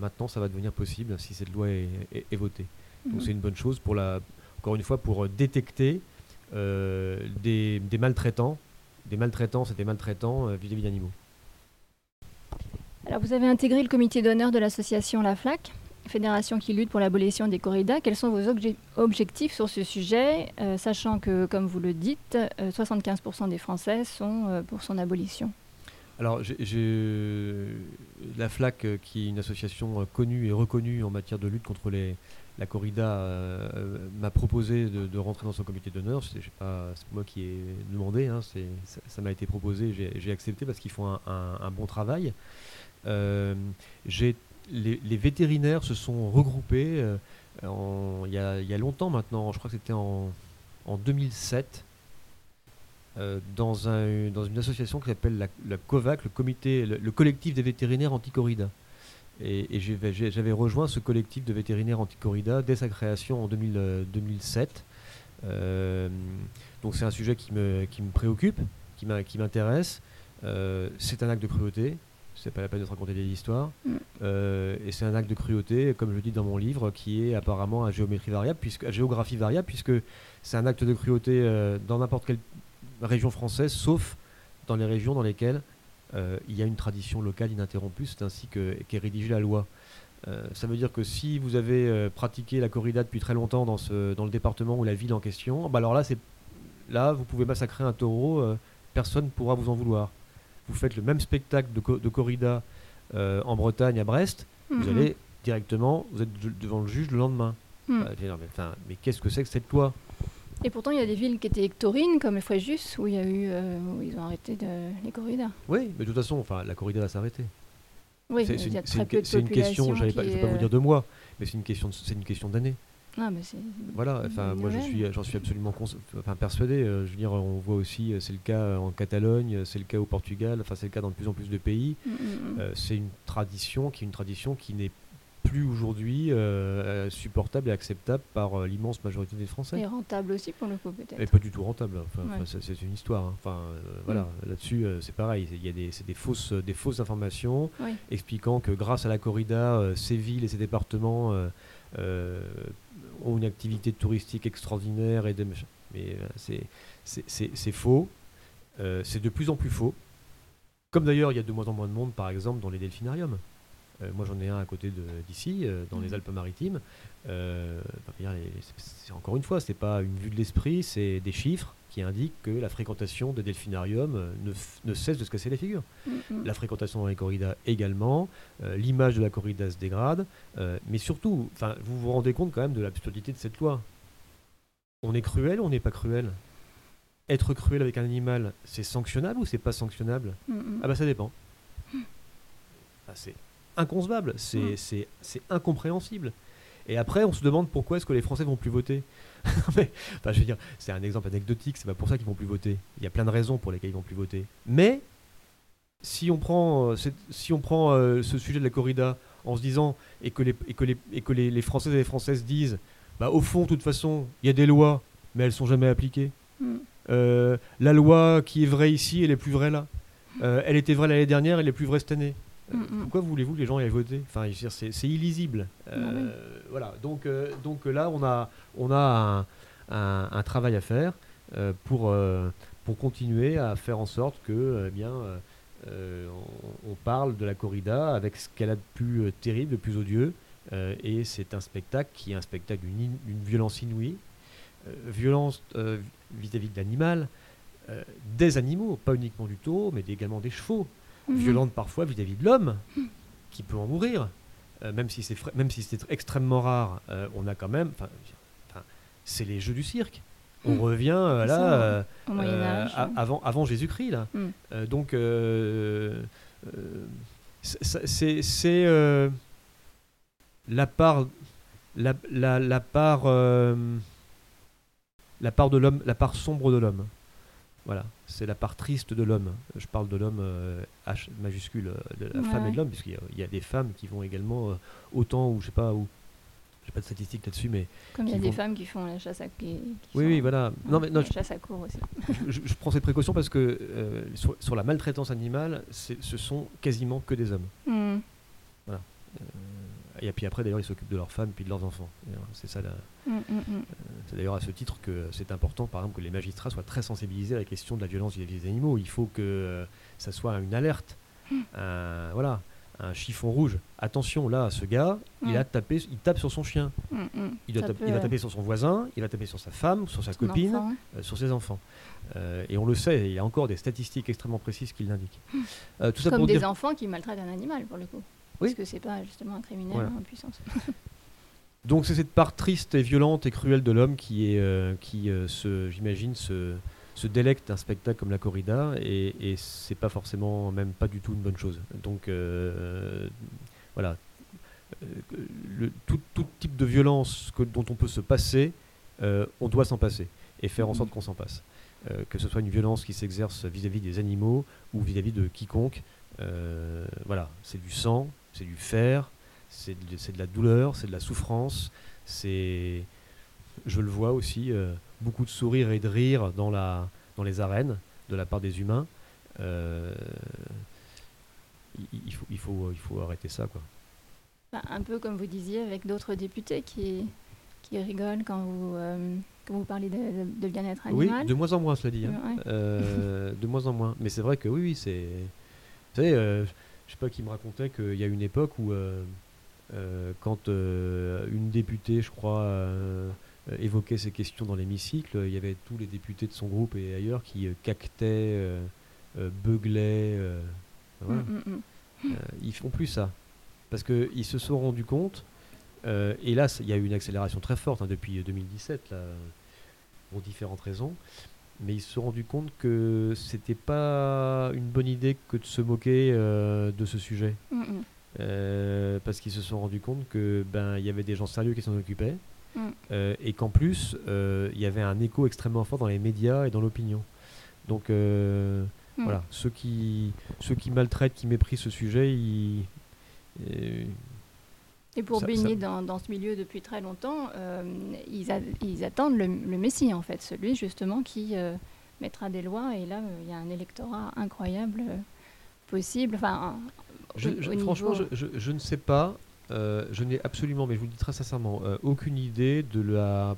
maintenant ça va devenir possible si cette loi est, votée. Donc mhm. c'est une bonne chose pour la, encore une fois pour détecter des, des, maltraitants, des maltraitants et des maltraitants vis-à-vis d'animaux. Alors, vous avez intégré le comité d'honneur de l'association La FLAC, fédération qui lutte pour l'abolition des corridas. Quels sont vos objectifs sur ce sujet, euh, sachant que, comme vous le dites, 75% euh, des Français sont euh, pour son abolition? Alors, la FLAC, qui est une association connue et reconnue en matière de lutte contre la corrida, m'a proposé de, rentrer dans son comité d'honneur. C'est moi qui ai demandé, hein, ça, m'a été proposé, j'ai accepté parce qu'ils font un, bon travail. Euh, les, vétérinaires se sont regroupés euh, il y, a longtemps maintenant, je crois que c'était en, 2007, euh, dans, un, dans une association qui s'appelle la, COVAC, le, collectif des vétérinaires anti-corrida. Et, j'avais rejoint ce collectif de vétérinaires anti-corrida dès sa création en 2007. donc c'est un sujet qui me, qui me préoccupe, qui m'intéresse. c'est un acte de cruauté, c'est pas la peine de se raconter des histoires. Mm. Euh, et c'est un acte de cruauté, comme je le dis dans mon livre, qui est apparemment à géométrie variable, puisque, à géographie variable, puisque c'est un acte de cruauté euh, dans n'importe quelle région française, sauf dans les régions dans lesquelles euh, il y a une tradition locale ininterrompue. C'est ainsi qu'est rédigée la loi. ça veut dire que si vous avez pratiqué la corrida depuis très longtemps dans, ce, dans le département ou la ville en question, bah alors là, là, vous pouvez massacrer un taureau, personne ne pourra vous en vouloir vous faites le même spectacle de, corrida euh, en Bretagne, à Brest, vous mhm. allez directement, vous êtes devant le juge le lendemain. Mhm. Bah, mais, qu'est-ce que c'est que cette loi? Et pourtant, il y a des villes qui étaient hectorines, comme Fréjus, où il y a eu, euh, où ils ont arrêté de, les corridas. Oui, mais de toute façon, enfin, la corrida va s'arrêter. Oui, c'est une, une, question. Je ne vais pas vous dire de mois, mais c'est une question, c'est une question d'années. Ah, voilà, enfin, moi je suis, j'en suis absolument persuadé. Euh, je veux dire, on voit aussi, euh, c'est le cas en Catalogne, c'est le cas au Portugal, enfin c'est le cas dans de plus en plus de pays. Mm, mm, mm. Euh, c'est une tradition qui est une tradition qui n'est plus aujourd'hui supportable et acceptable par l'immense majorité des Français. Et rentable aussi pour le coup peut-être. Et pas du tout rentable. Enfin, c'est une histoire. Hein. Enfin, voilà, là-dessus c'est pareil. Il y a des, des fausses, des fausses informations expliquant que grâce à la corrida, ces villes et ces départements ont une activité touristique extraordinaire et des Mais euh, c'est faux. Euh, c'est de plus en plus faux. Comme d'ailleurs, il y a de moins en moins de monde, par exemple, dans les delphinariums. Euh, moi, j'en ai un à côté d'ici, dans les mmh. Alpes-Maritimes. encore une fois, c'est pas une vue de l'esprit, c'est des chiffres qui indique que la fréquentation des delphinariums euh, ne, cesse de se casser les figures. Mm, mm. La fréquentation dans les corridas également, euh, l'image de la corrida se dégrade, euh, mais surtout, vous vous rendez compte quand même de l'absurdité de cette loi. On est cruel ou on n'est pas cruel? Être cruel avec un animal, c'est sanctionnable ou c'est pas sanctionnable? Mm, Ah bah ça dépend. Ah, c'est inconcevable, c'est incompréhensible. Et après, on se demande pourquoi est-ce que les Français vont plus voter? mais, enfin, je veux dire, c'est un exemple anecdotique, c'est pas pour ça qu'ils vont plus voter. Il y a plein de raisons pour lesquelles ils vont plus voter. Mais si on prend, euh, si on prend euh, ce sujet de la corrida en se disant et que les, et que les, et que les, les Français et les Françaises disent, bah au fond, de toute façon, il y a des lois, mais elles sont jamais appliquées. Mm. Euh, la loi qui est vraie ici, elle est plus vraie là. elle était vraie l'année dernière, elle est plus vraie cette année. Mm, mm. Pourquoi voulez-vous que les gens aillent voter? Enfin, c'est illisible. Euh, voilà. Donc, euh, donc là, on a, on a un, travail à faire euh, pour, pour continuer à faire en sorte que, eh bien, on, parle de la corrida avec ce qu'elle a de plus terrible, de plus odieux. et c'est un spectacle qui est un spectacle d'une violence inouïe. violence vis-à-vis de l'animal, des animaux, pas uniquement du taureau, mais également des chevaux, mhm. violente parfois vis-à-vis de l'homme, qui peut en mourir. même si c'est même si c'est extrêmement rare, on a quand même, c'est les jeux du cirque. On hmm. revient euh, là euh, avant, avant Jésus-Christ là. Euh, donc c'est la part la, la, la part la part de l'homme la part sombre de l'homme. Voilà, c'est la part triste de l'homme. Je parle de l'homme H majuscule, de la femme et de l'homme, puisqu'il y, a des femmes qui vont également autant ou je sais pas où j'ai pas de statistiques là-dessus, mais. Comme il y a des femmes qui font la chasse à qui, Oui, oui, voilà. Non, mais non, la chasse à cour aussi. Je, prends cette précaution parce que euh, sur, la maltraitance animale, ce sont quasiment que des hommes. Hmm. Voilà. Euh, et puis après, d'ailleurs, ils s'occupent de leurs femmes puis de leurs enfants. C'est ça. La... Hmm, hmm, euh, c'est d'ailleurs à ce titre que c'est important, par exemple, que les magistrats soient très sensibilisés à la question de la violence vis-à-vis des animaux. Il faut que ça soit une alerte. voilà un chiffon rouge. Attention, là, ce gars, il a tapé, il tape sur son chien. Mm, mm. Il, va taper sur son voisin, il va taper sur sa femme, sur sa copine, euh, sur ses enfants. Euh, et on le sait, il y a encore des statistiques extrêmement précises qui l'indiquent. Mm. Euh, tout ça Comme des enfants qui maltraitent un animal, pour le coup. Oui. Parce que c'est pas justement un criminel en puissance. Donc c'est cette part triste et violente et cruelle de l'homme qui est, qui se, j'imagine, se se délecte d'un spectacle comme la corrida et, et c'est pas forcément même pas du tout une bonne chose. Donc euh, voilà, euh, le, tout, tout, type de violence que, dont on peut se passer, euh, on doit s'en passer et faire en sorte qu'on s'en passe. que ce soit une violence qui s'exerce vis-à-vis des animaux ou vis-à-vis de quiconque. voilà, c'est du sang, c'est du fer, c'est de, de, la douleur, c'est de la souffrance, c'est, je le vois aussi, beaucoup de sourires et de rires dans, la, dans les arènes de la part des humains. Euh, il, faut, il, faut, il faut arrêter ça. Quoi. Bah, un peu comme vous disiez avec d'autres députés qui, qui rigolent quand vous, euh, quand vous parlez de, bien-être animal. Oui, de moins en moins, cela dit. Hein. Euh, de moins en moins. Mais c'est vrai que oui, oui c'est. Vous savez, je sais pas qui me racontait qu'il y a une époque où, quand une députée, je crois, euh, évoquait ces questions dans l'hémicycle. Il y avait tous les députés de son groupe et ailleurs qui euh, cactaient, euh, beuglaient. Mm, mm, mm. ils font plus ça. Parce qu'ils se sont rendus compte, et là, il y a eu une accélération très forte hein, depuis 2017, là, pour différentes raisons, mais ils se sont rendus compte que c'était pas une bonne idée que de se moquer de ce sujet. parce qu'ils se sont rendus compte que ben il y avait des gens sérieux qui s'en occupaient Mm. Euh, et qu'en plus, euh, il y avait un écho extrêmement fort dans les médias et dans l'opinion. Donc euh, mm. voilà, ceux qui, ceux qui maltraitent, qui méprisent ce sujet, ils, et pour baigner Dans, dans, ce milieu depuis très longtemps, ils, ils, attendent le, Messie, en fait, celui justement qui mettra des lois. Et là, il y a un électorat incroyable possible. Enfin, franchement, je, je, ne sais pas. Euh, je n'ai absolument, mais je vous le dis très sincèrement, euh, aucune idée de la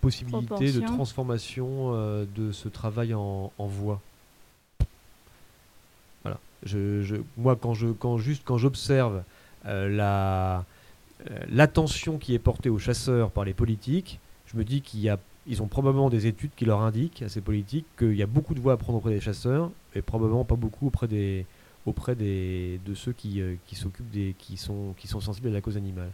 possibilité de transformation euh, de ce travail en, voix. Voilà. Moi, quand je, quand juste quand j'observe la l'attention qui est portée aux chasseurs par les politiques, je me dis qu'il y a ils ont probablement des études qui leur indiquent à ces politiques qu'il y a beaucoup de voix à prendre auprès des chasseurs et probablement pas beaucoup auprès des, auprès des, de ceux qui, euh, qui s'occupent des qui sont qui sont sensibles à la cause animale.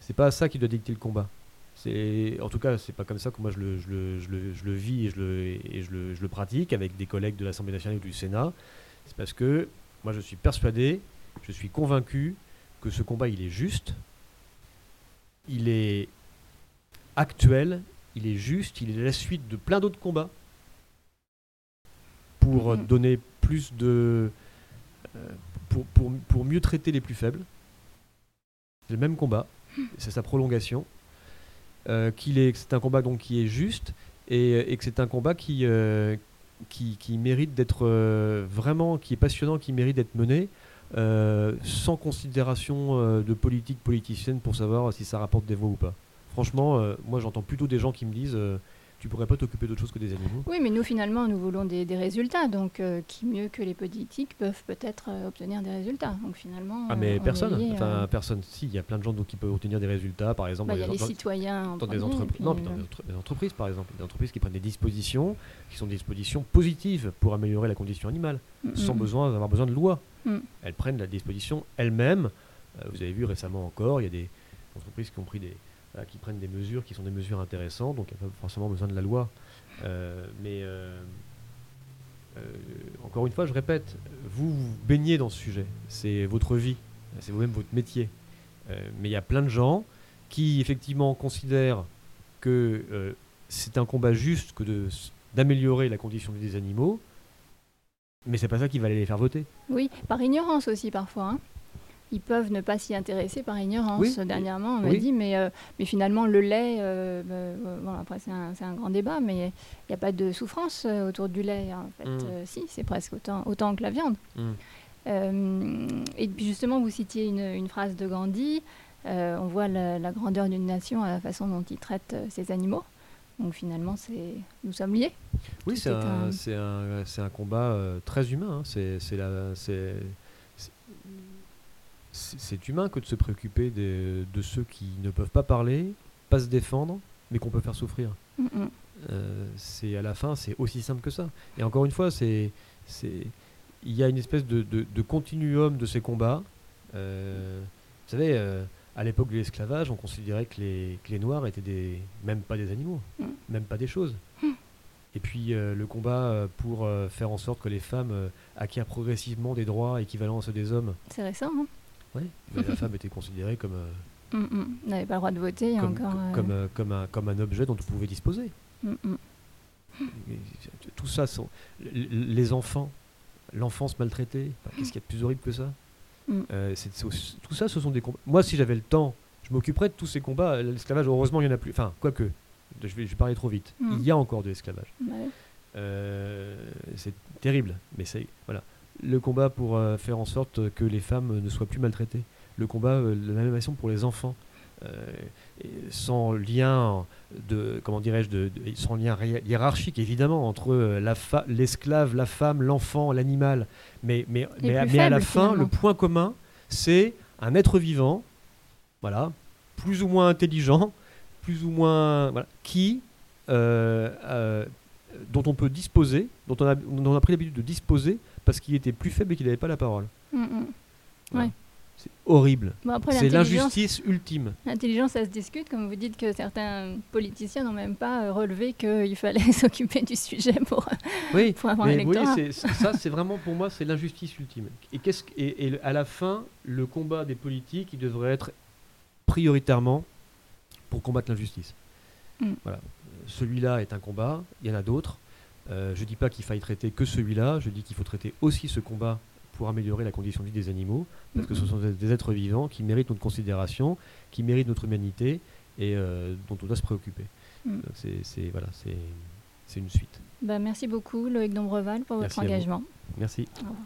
C'est pas ça qui doit dicter le combat. C'est en tout cas c'est pas comme ça que moi je le, je le, je le, je le vis et je le et je je le pratique avec des collègues de l'Assemblée nationale ou du Sénat. C'est parce que moi je suis persuadé, je suis convaincu que ce combat il est juste, il est actuel, il est juste, il est la suite de plein d'autres combats pour mm-hmm. donner plus de euh, pour, pour, pour, mieux traiter les plus faibles. C'est le même combat, c'est sa prolongation. Euh, qu'il est, c'est un combat donc qui est juste et, et que c'est un combat qui, euh, qui, qui, mérite d'être vraiment, qui est passionnant, qui mérite d'être mené sans considération de politique politicienne pour savoir si ça rapporte des voix ou pas. Franchement, moi j'entends plutôt des gens qui me disent tu pourrais pas t'occuper d'autre chose que des animaux. Oui, mais nous, finalement, nous voulons des, des résultats. Donc, euh, qui mieux que les politiques peuvent peut-être euh, obtenir des résultats. Donc, finalement. Ah, euh, mais on personne. lié, enfin, euh, personne. Si, il y a plein de gens donc, qui peuvent obtenir des résultats, par exemple. bah, y dans a les dans- citoyens. en des puis, Non, puis dans euh, des, entre- des entreprises, par exemple. Des entreprises qui prennent des dispositions qui sont des dispositions positives pour améliorer la condition animale, mm, sans besoin d'avoir besoin de loi. Mm. Elles prennent la disposition elles-mêmes. Euh, vous avez vu récemment encore, il y a des entreprises qui qui prennent des mesures qui sont des mesures intéressantes, donc il n'y a pas forcément besoin de la loi. Euh, mais euh, euh, encore une fois, je répète, vous, vous baignez dans ce sujet, c'est votre vie, c'est vous-même votre métier. Euh, mais il y a plein de gens qui effectivement considèrent que euh, c'est un combat juste que d'améliorer la condition des animaux, mais c'est pas ça qui va aller les faire voter. Oui, par ignorance aussi parfois. hein. Ils peuvent ne pas s'y intéresser par ignorance. Oui, Dernièrement, on m'a oui. dit, mais, euh, mais finalement, le lait, euh, bah, euh, bon, après c'est un, grand débat, mais il n'y a pas de souffrance autour du lait. En fait, Mm. Euh, si, c'est presque autant, autant que la viande. Mm. Euh, et puis justement, vous citiez une, une phrase de Gandhi. on voit la, la grandeur d'une nation à la façon dont il traite ses animaux. Donc finalement, c'est nous sommes liés. Oui, c'est est un, un- c'est un, c'est un combat euh, très humain. hein. C'est, humain que de se préoccuper des- de ceux qui ne peuvent pas parler, pas se défendre, mais qu'on peut faire souffrir. Mm. Euh, c'est à la fin, c'est aussi simple que ça. Et encore une fois, c'est, il y a une espèce de, de- de continuum de ces combats. Euh, vous savez, à l'époque de l'esclavage, on considérait que les, que les Noirs étaient des, même pas des animaux, Mm. même pas des choses. Et puis euh, le combat euh, pour euh, faire en sorte que les femmes euh, acquièrent progressivement des droits équivalents à ceux des hommes. C'est récent. Hein. Mais la femme était considérée comme, Mm, mm. On n'avait pas le droit de voter. il y a comme, encore, co- comme, comme, un, comme un objet dont on pouvait disposer. mm, mm. Tout ça, sont, les enfants, l'enfance maltraitée, qu'est-ce qu'il y a de plus horrible que ça? Mm. Euh, c'est- c'est aussi- Tout ça, ce sont des combats. Moi, si j'avais le temps, je m'occuperais de tous ces combats. L'esclavage, heureusement, il y en a plus. Enfin, quoique, je vais, je vais parler trop vite. Mm. Il y a encore de l'esclavage. Ouais. Euh, c'est terrible, mais c'est voilà. Le combat pour euh, faire en sorte que les femmes ne soient plus maltraitées. Le combat la même façon pour les enfants, sans lien de comment dirais-je, de, de- sans lien hi- hiérarchique évidemment entre euh, la l'esclave, la femme, l'enfant, l'animal. Mais mais mais, mais à la fin, le point commun, c'est un être vivant, voilà, plus ou moins intelligent, plus ou moins voilà, qui euh, euh, dont on peut disposer, dont on a, dont on a pris l'habitude de disposer parce qu'il était plus faible et qu'il n'avait pas la parole. Mm, mm. Voilà. Ouais. C'est horrible. Bon, C'est l'injustice ultime. l'intelligence, ça se discute. Comme vous dites que certains politiciens n'ont même pas euh, relevé qu'il fallait s'occuper du sujet pour, Oui, pour avoir mais vous voyez, c'est- ça, c'est vraiment pour moi, c'est l'injustice ultime. Et, qu'est-ce, que- et, et à la fin, le combat des politiques, il devrait être prioritairement pour combattre l'injustice. Mm. Voilà. Celui-là est un combat, il y en a d'autres. Euh, je ne dis pas qu'il faille traiter que celui-là, je dis qu'il faut traiter aussi ce combat pour améliorer la condition de vie des animaux, parce que ce sont des, êtres vivants qui méritent notre considération, qui méritent notre humanité et euh, dont on doit se préoccuper. Mm. Donc c'est, c'est- voilà, c'est, c'est une suite. Bah, merci beaucoup, Loïc Dombreval, pour votre Merci engagement. Merci. Au revoir.